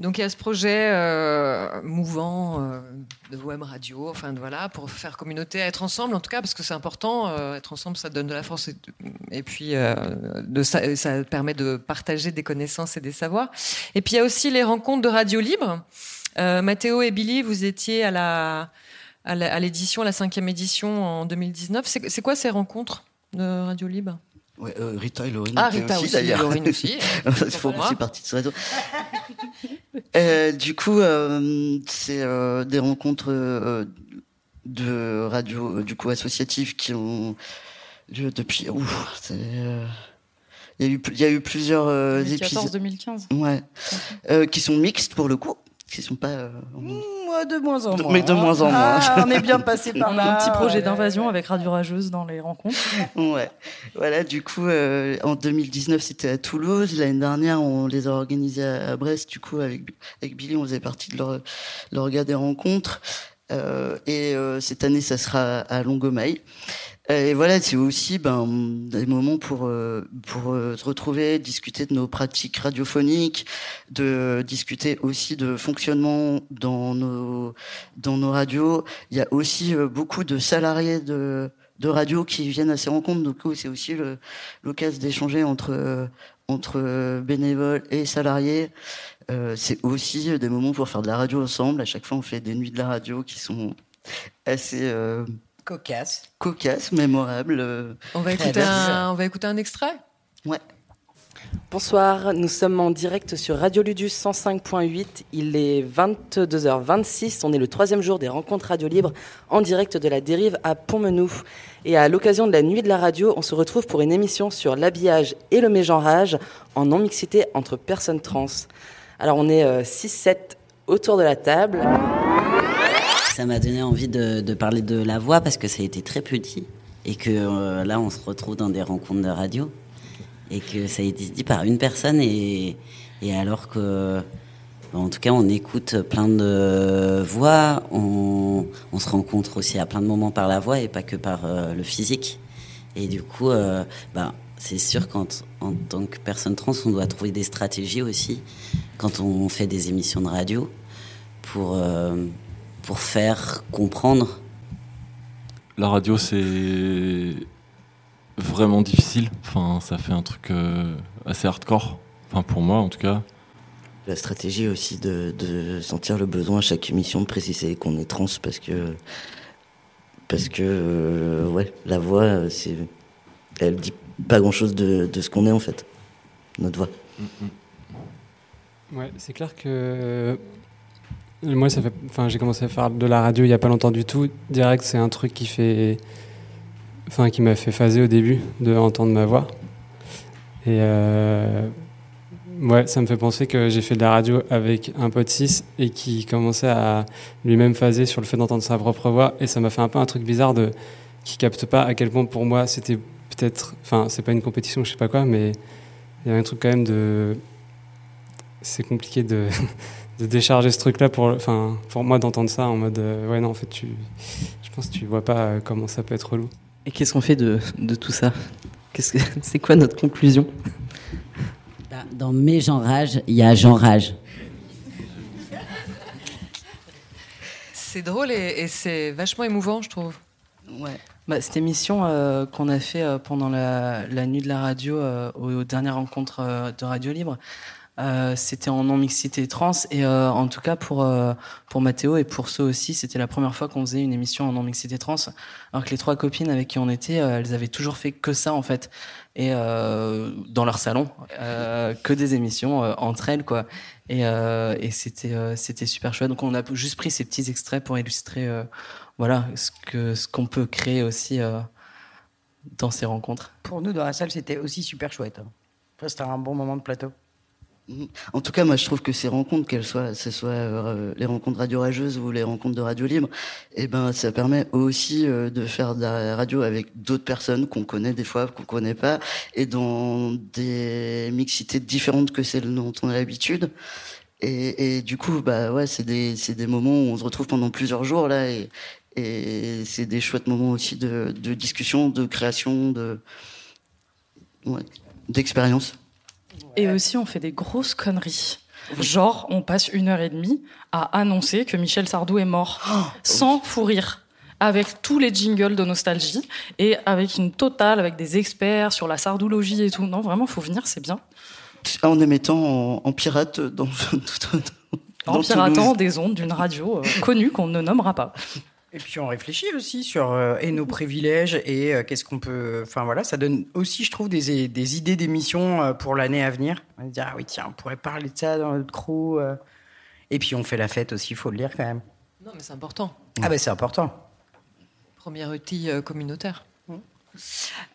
Donc il y a ce projet euh, mouvant euh, de web radio, enfin voilà, pour faire communauté, être ensemble en tout cas, parce que c'est important. euh, être ensemble, ça donne de la force et, et puis de ça, ça permet de partager des connaissances et des savoirs. Et puis il y a aussi les rencontres de radio libre. Mathéo et Billy, vous étiez à la à l'édition, la cinquième édition en 2019. C'est quoi ces rencontres de radio libre? Ouais, euh, Rita et Laurine. Ah, Rita aussi, d'ailleurs. Laurine aussi. Ils font aussi partie de ce réseau. Euh, du coup, euh, c'est euh, des rencontres euh, de radios euh, du coup associatives qui ont lieu depuis. ouf, c'est, euh, il y a eu, il y a eu plusieurs euh, épisodes. 2014-2015. Ouais. Euh, qui sont mixtes pour le coup. Qui sont pas. euh, Moi, de moins en moins. mais de moins en moins. Ah, on est bien passé par On là. a un petit projet ouais. d'invasion avec Radio Rageuse dans les rencontres. Ouais. Voilà, du coup, euh, en 2019, c'était à Toulouse. L'année dernière, on les a organisés à, à Brest. Du coup, avec, avec Billy, on faisait partie de leur, l'orga des rencontres. Euh, et euh, cette année, ça sera à Longomaille. Et voilà, c'est aussi ben, des moments pour, euh, pour euh, se retrouver, discuter de nos pratiques radiophoniques, de discuter aussi de fonctionnement dans nos, dans nos radios. Il y a aussi euh, beaucoup de salariés de, de radio qui viennent à ces rencontres. Donc c'est aussi l'occasion d'échanger entre, euh, entre euh, bénévoles et salariés. Euh, c'est aussi des moments pour faire de la radio ensemble. À chaque fois, on fait des nuits de la radio qui sont assez euh, Cocasse. cocasses, mémorables. euh, On va écouter un, on va écouter un extrait Ouais. Bonsoir, nous sommes en direct sur Radio Ludus 105.8. Il est 22h26. On est le troisième jour des rencontres radio libres en direct de la dérive à Pont-Menou. Et à l'occasion de la nuit de la radio, on se retrouve pour une émission sur l'habillage et le mégenrage en non-mixité entre personnes trans. Alors on est euh, 6-7 autour de la table. Ça m'a donné envie de, parler de la voix parce que ça a été très petit et que euh, là on se retrouve dans des rencontres de radio et que ça a été dit par une personne et, et alors que en tout cas on écoute plein de voix, on, on se rencontre aussi à plein de moments par la voix et pas que par euh, le physique. Et du coup euh, bah, c'est sûr qu'en en tant que personne trans on doit trouver des stratégies aussi quand on fait des émissions de radio pour, pour faire comprendre. La radio, c'est vraiment difficile. Enfin, ça fait un truc euh, assez hardcore. Enfin, pour moi, en tout cas. La stratégie aussi de, de sentir le besoin à chaque émission de préciser qu'on est trans parce que parce que euh, ouais la voix c'est elle dit pas grand chose de, de ce qu'on est en fait notre voix. Ouais, c'est clair que euh, moi, ça fait, enfin, j'ai commencé à faire de la radio il y a pas longtemps du tout. Direct, c'est un truc qui fait, enfin, qui m'a fait phaser au début de entendre ma voix. Et euh, ouais, ça me fait penser que j'ai fait de la radio avec un pote 6 et qui commençait à lui-même phaser sur le fait d'entendre sa propre voix. Et ça m'a fait un peu un truc bizarre de qui capte pas à quel point pour moi c'était peut-être, enfin, c'est pas une compétition, je sais pas quoi, mais il y avait un truc quand même de c'est compliqué de, de décharger ce truc-là pour, enfin, pour moi d'entendre ça en mode euh, ouais non en fait tu, je pense que tu vois pas euh, comment ça peut être relou. Et qu'est-ce qu'on fait de, de tout ça? Qu'est-ce que c'est quoi notre conclusion? Bah, Dans mes genrages, il y a genrage. C'est drôle et, et c'est vachement émouvant, je trouve. Ouais. Bah, cette émission euh, qu'on a fait euh, pendant la, la nuit de la radio euh, aux, aux dernières rencontres euh, de Radio Libre, euh, c'était en non-mixité trans et euh, en tout cas pour euh, pour Mathéo et pour ceux aussi, c'était la première fois qu'on faisait une émission en non-mixité trans. Alors que les trois copines avec qui on était, euh, elles avaient toujours fait que ça en fait et dans leur salon, que des émissions entre elles quoi. Et, et c'était c'était super chouette. Donc on a juste pris ces petits extraits pour illustrer voilà ce que ce qu'on peut créer aussi dans ces rencontres. Pour nous, dans la salle, c'était aussi super chouette. c'était un bon moment de plateau. En tout cas, moi, je trouve que ces rencontres, qu'elles soient, ce soit euh, les rencontres radio rageuses ou les rencontres de radio libre, eh ben, ça permet aussi euh, de faire de la radio avec d'autres personnes qu'on connaît des fois, qu'on connaît pas, et dans des mixités différentes que celles dont on a l'habitude. Et, et du coup, bah ouais, c'est des, c'est des moments où on se retrouve pendant plusieurs jours là, et, et c'est des chouettes moments aussi de, de discussion, de création, de, ouais, d'expérience. Et aussi, on fait des grosses conneries. Genre, on passe une heure et demie à annoncer que Michel Sardou est mort, sans fou rire, avec tous les jingles de nostalgie et avec une totale, avec des experts sur la sardoologie et tout. Non, vraiment, faut venir, c'est bien. En émettant en, en pirate dans, En dans piratant Toulouse. des ondes d'une radio euh, connue qu'on ne nommera pas. Et puis on réfléchit aussi sur euh, et nos privilèges et euh, qu'est-ce qu'on peut. Enfin voilà, ça donne aussi, je trouve, des, des idées d'émissions euh, pour l'année à venir. On va dire ah oui tiens, on pourrait parler de ça dans notre crew. euh. Et puis on fait la fête aussi, il faut le dire quand même. Non, mais c'est important. Ah ben c'est important. Premier outil communautaire.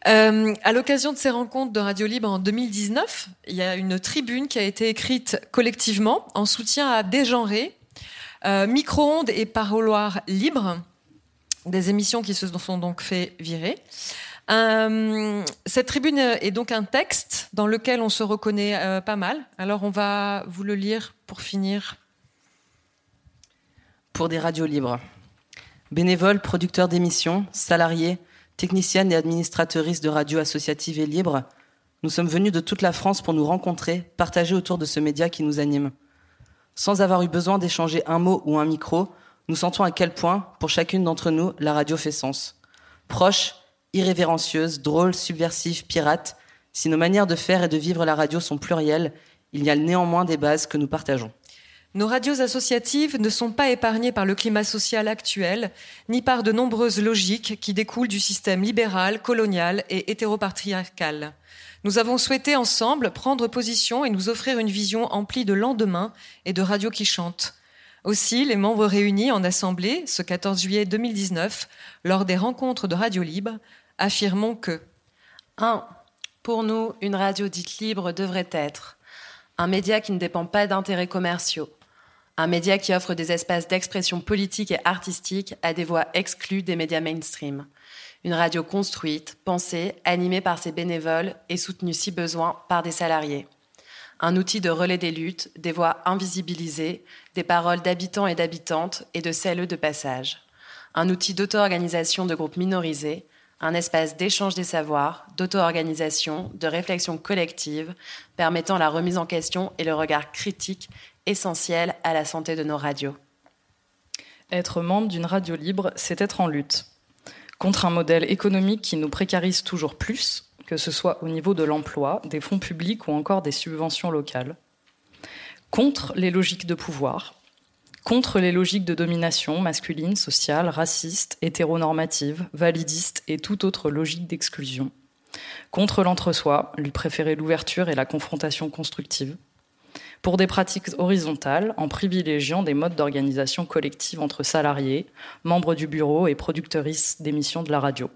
Euh, à l'occasion de ces rencontres de Radio Libre en 2019, il y a une tribune qui a été écrite collectivement en soutien à Dégenré, euh, Micro-ondes et Paroloir Libre, des émissions qui se sont donc fait virer. Euh, cette tribune est donc un texte dans lequel on se reconnaît euh, pas mal. Alors on va vous le lire pour finir. Pour des radios libres. Bénévoles, producteurs d'émissions, salariés, techniciennes et administratrices de radios associatives et libres, nous sommes venus de toute la France pour nous rencontrer, partager autour de ce média qui nous anime. Sans avoir eu besoin d'échanger un mot ou un micro, nous sentons à quel point, pour chacune d'entre nous, la radio fait sens. Proche, irrévérencieuse, drôle, subversive, pirate, si nos manières de faire et de vivre la radio sont plurielles, il y a néanmoins des bases que nous partageons. Nos radios associatives ne sont pas épargnées par le climat social actuel, ni par de nombreuses logiques qui découlent du système libéral, colonial et hétéropatriarcal. Nous avons souhaité ensemble prendre position et nous offrir une vision emplie de lendemain et de radios qui chantent. Aussi, les membres réunis en assemblée ce 14 juillet 2019, lors des rencontres de Radio Libre, affirmons que 1. Pour nous, une radio dite libre devrait être un média qui ne dépend pas d'intérêts commerciaux, un média qui offre des espaces d'expression politique et artistique à des voix exclues des médias mainstream, une radio construite, pensée, animée par ses bénévoles et soutenue si besoin par des salariés. Un outil de relais des luttes, des voix invisibilisées, des paroles d'habitants et d'habitantes et de celles de passage. Un outil d'auto-organisation de groupes minorisés, un espace d'échange des savoirs, d'auto-organisation, de réflexion collective, permettant la remise en question et le regard critique essentiel à la santé de nos radios. Être membre d'une radio libre, c'est être en lutte contre un modèle économique qui nous précarise toujours plus, que ce soit au niveau de l'emploi, des fonds publics ou encore des subventions locales, contre les logiques de pouvoir, contre les logiques de domination masculine, sociale, raciste, hétéronormative, validiste et toute autre logique d'exclusion, contre l'entre-soi, lui préférer l'ouverture et la confrontation constructive, pour des pratiques horizontales en privilégiant des modes d'organisation collective entre salariés, membres du bureau et productrices d'émissions de la radio.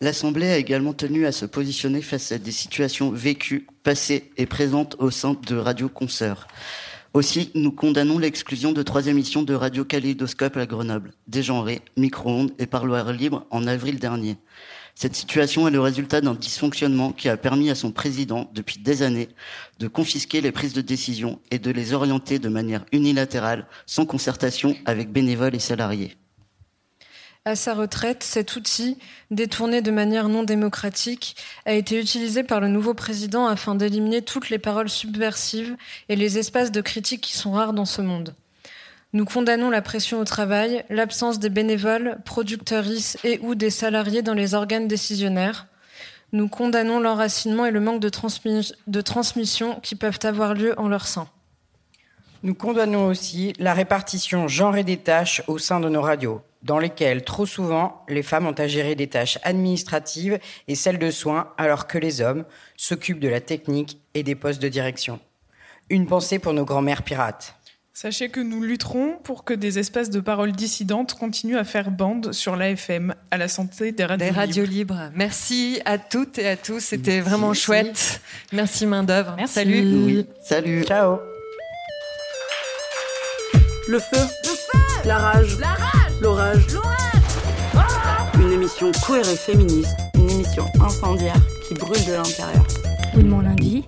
L'Assemblée a également tenu à se positionner face à des situations vécues, passées et présentes au sein de Radio Concert. Aussi, nous condamnons l'exclusion de trois émissions de Radio Kaléidoscope à Grenoble, Dégenré, Micro-ondes et Parloir libre en avril dernier. Cette situation est le résultat d'un dysfonctionnement qui a permis à son président, depuis des années, de confisquer les prises de décision et de les orienter de manière unilatérale, sans concertation avec bénévoles et salariés. À sa retraite, cet outil, détourné de manière non démocratique, a été utilisé par le nouveau président afin d'éliminer toutes les paroles subversives et les espaces de critique qui sont rares dans ce monde. Nous condamnons la pression au travail, l'absence des bénévoles, producteuristes et ou des salariés dans les organes décisionnaires. Nous condamnons l'enracinement et le manque de transmission qui peuvent avoir lieu en leur sein. Nous condamnons aussi la répartition genrée des tâches au sein de nos radios, dans lesquelles trop souvent les femmes ont à gérer des tâches administratives et celles de soins, alors que les hommes s'occupent de la technique et des postes de direction. Une pensée pour nos grands-mères pirates. Sachez que nous lutterons pour que des espaces de parole dissidentes continuent à faire bande sur l'AFM, à la santé des radios, des radios libres. Merci à toutes et à tous, c'était vraiment chouette. Merci main d'œuvre. Merci. Salut. Oui. Salut. Ciao. Le feu. La rage. L'orage. Une émission queer et féministe, une émission incendiaire qui brûle de l'intérieur. Oui, mon lundi.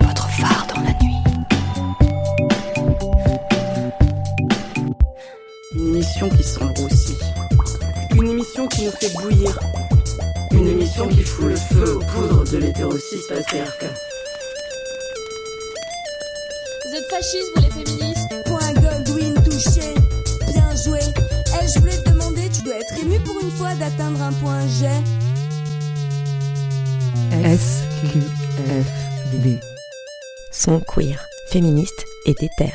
Votre phare dans la nuit. Une émission qui aussi. Une émission qui nous fait bouillir. Une émission qui fout le feu aux poudres de l'hétérosis patriarcat. Vous êtes fascistes, vous les féministes pour une fois d'atteindre un point G. SQFD. Son queer, féministe et déter.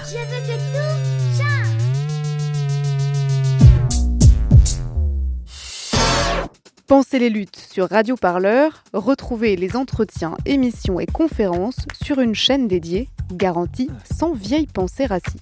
Pensez les luttes sur Radio Parleur, retrouvez les entretiens, émissions et conférences sur une chaîne dédiée, garantie sans vieille pensée raciste.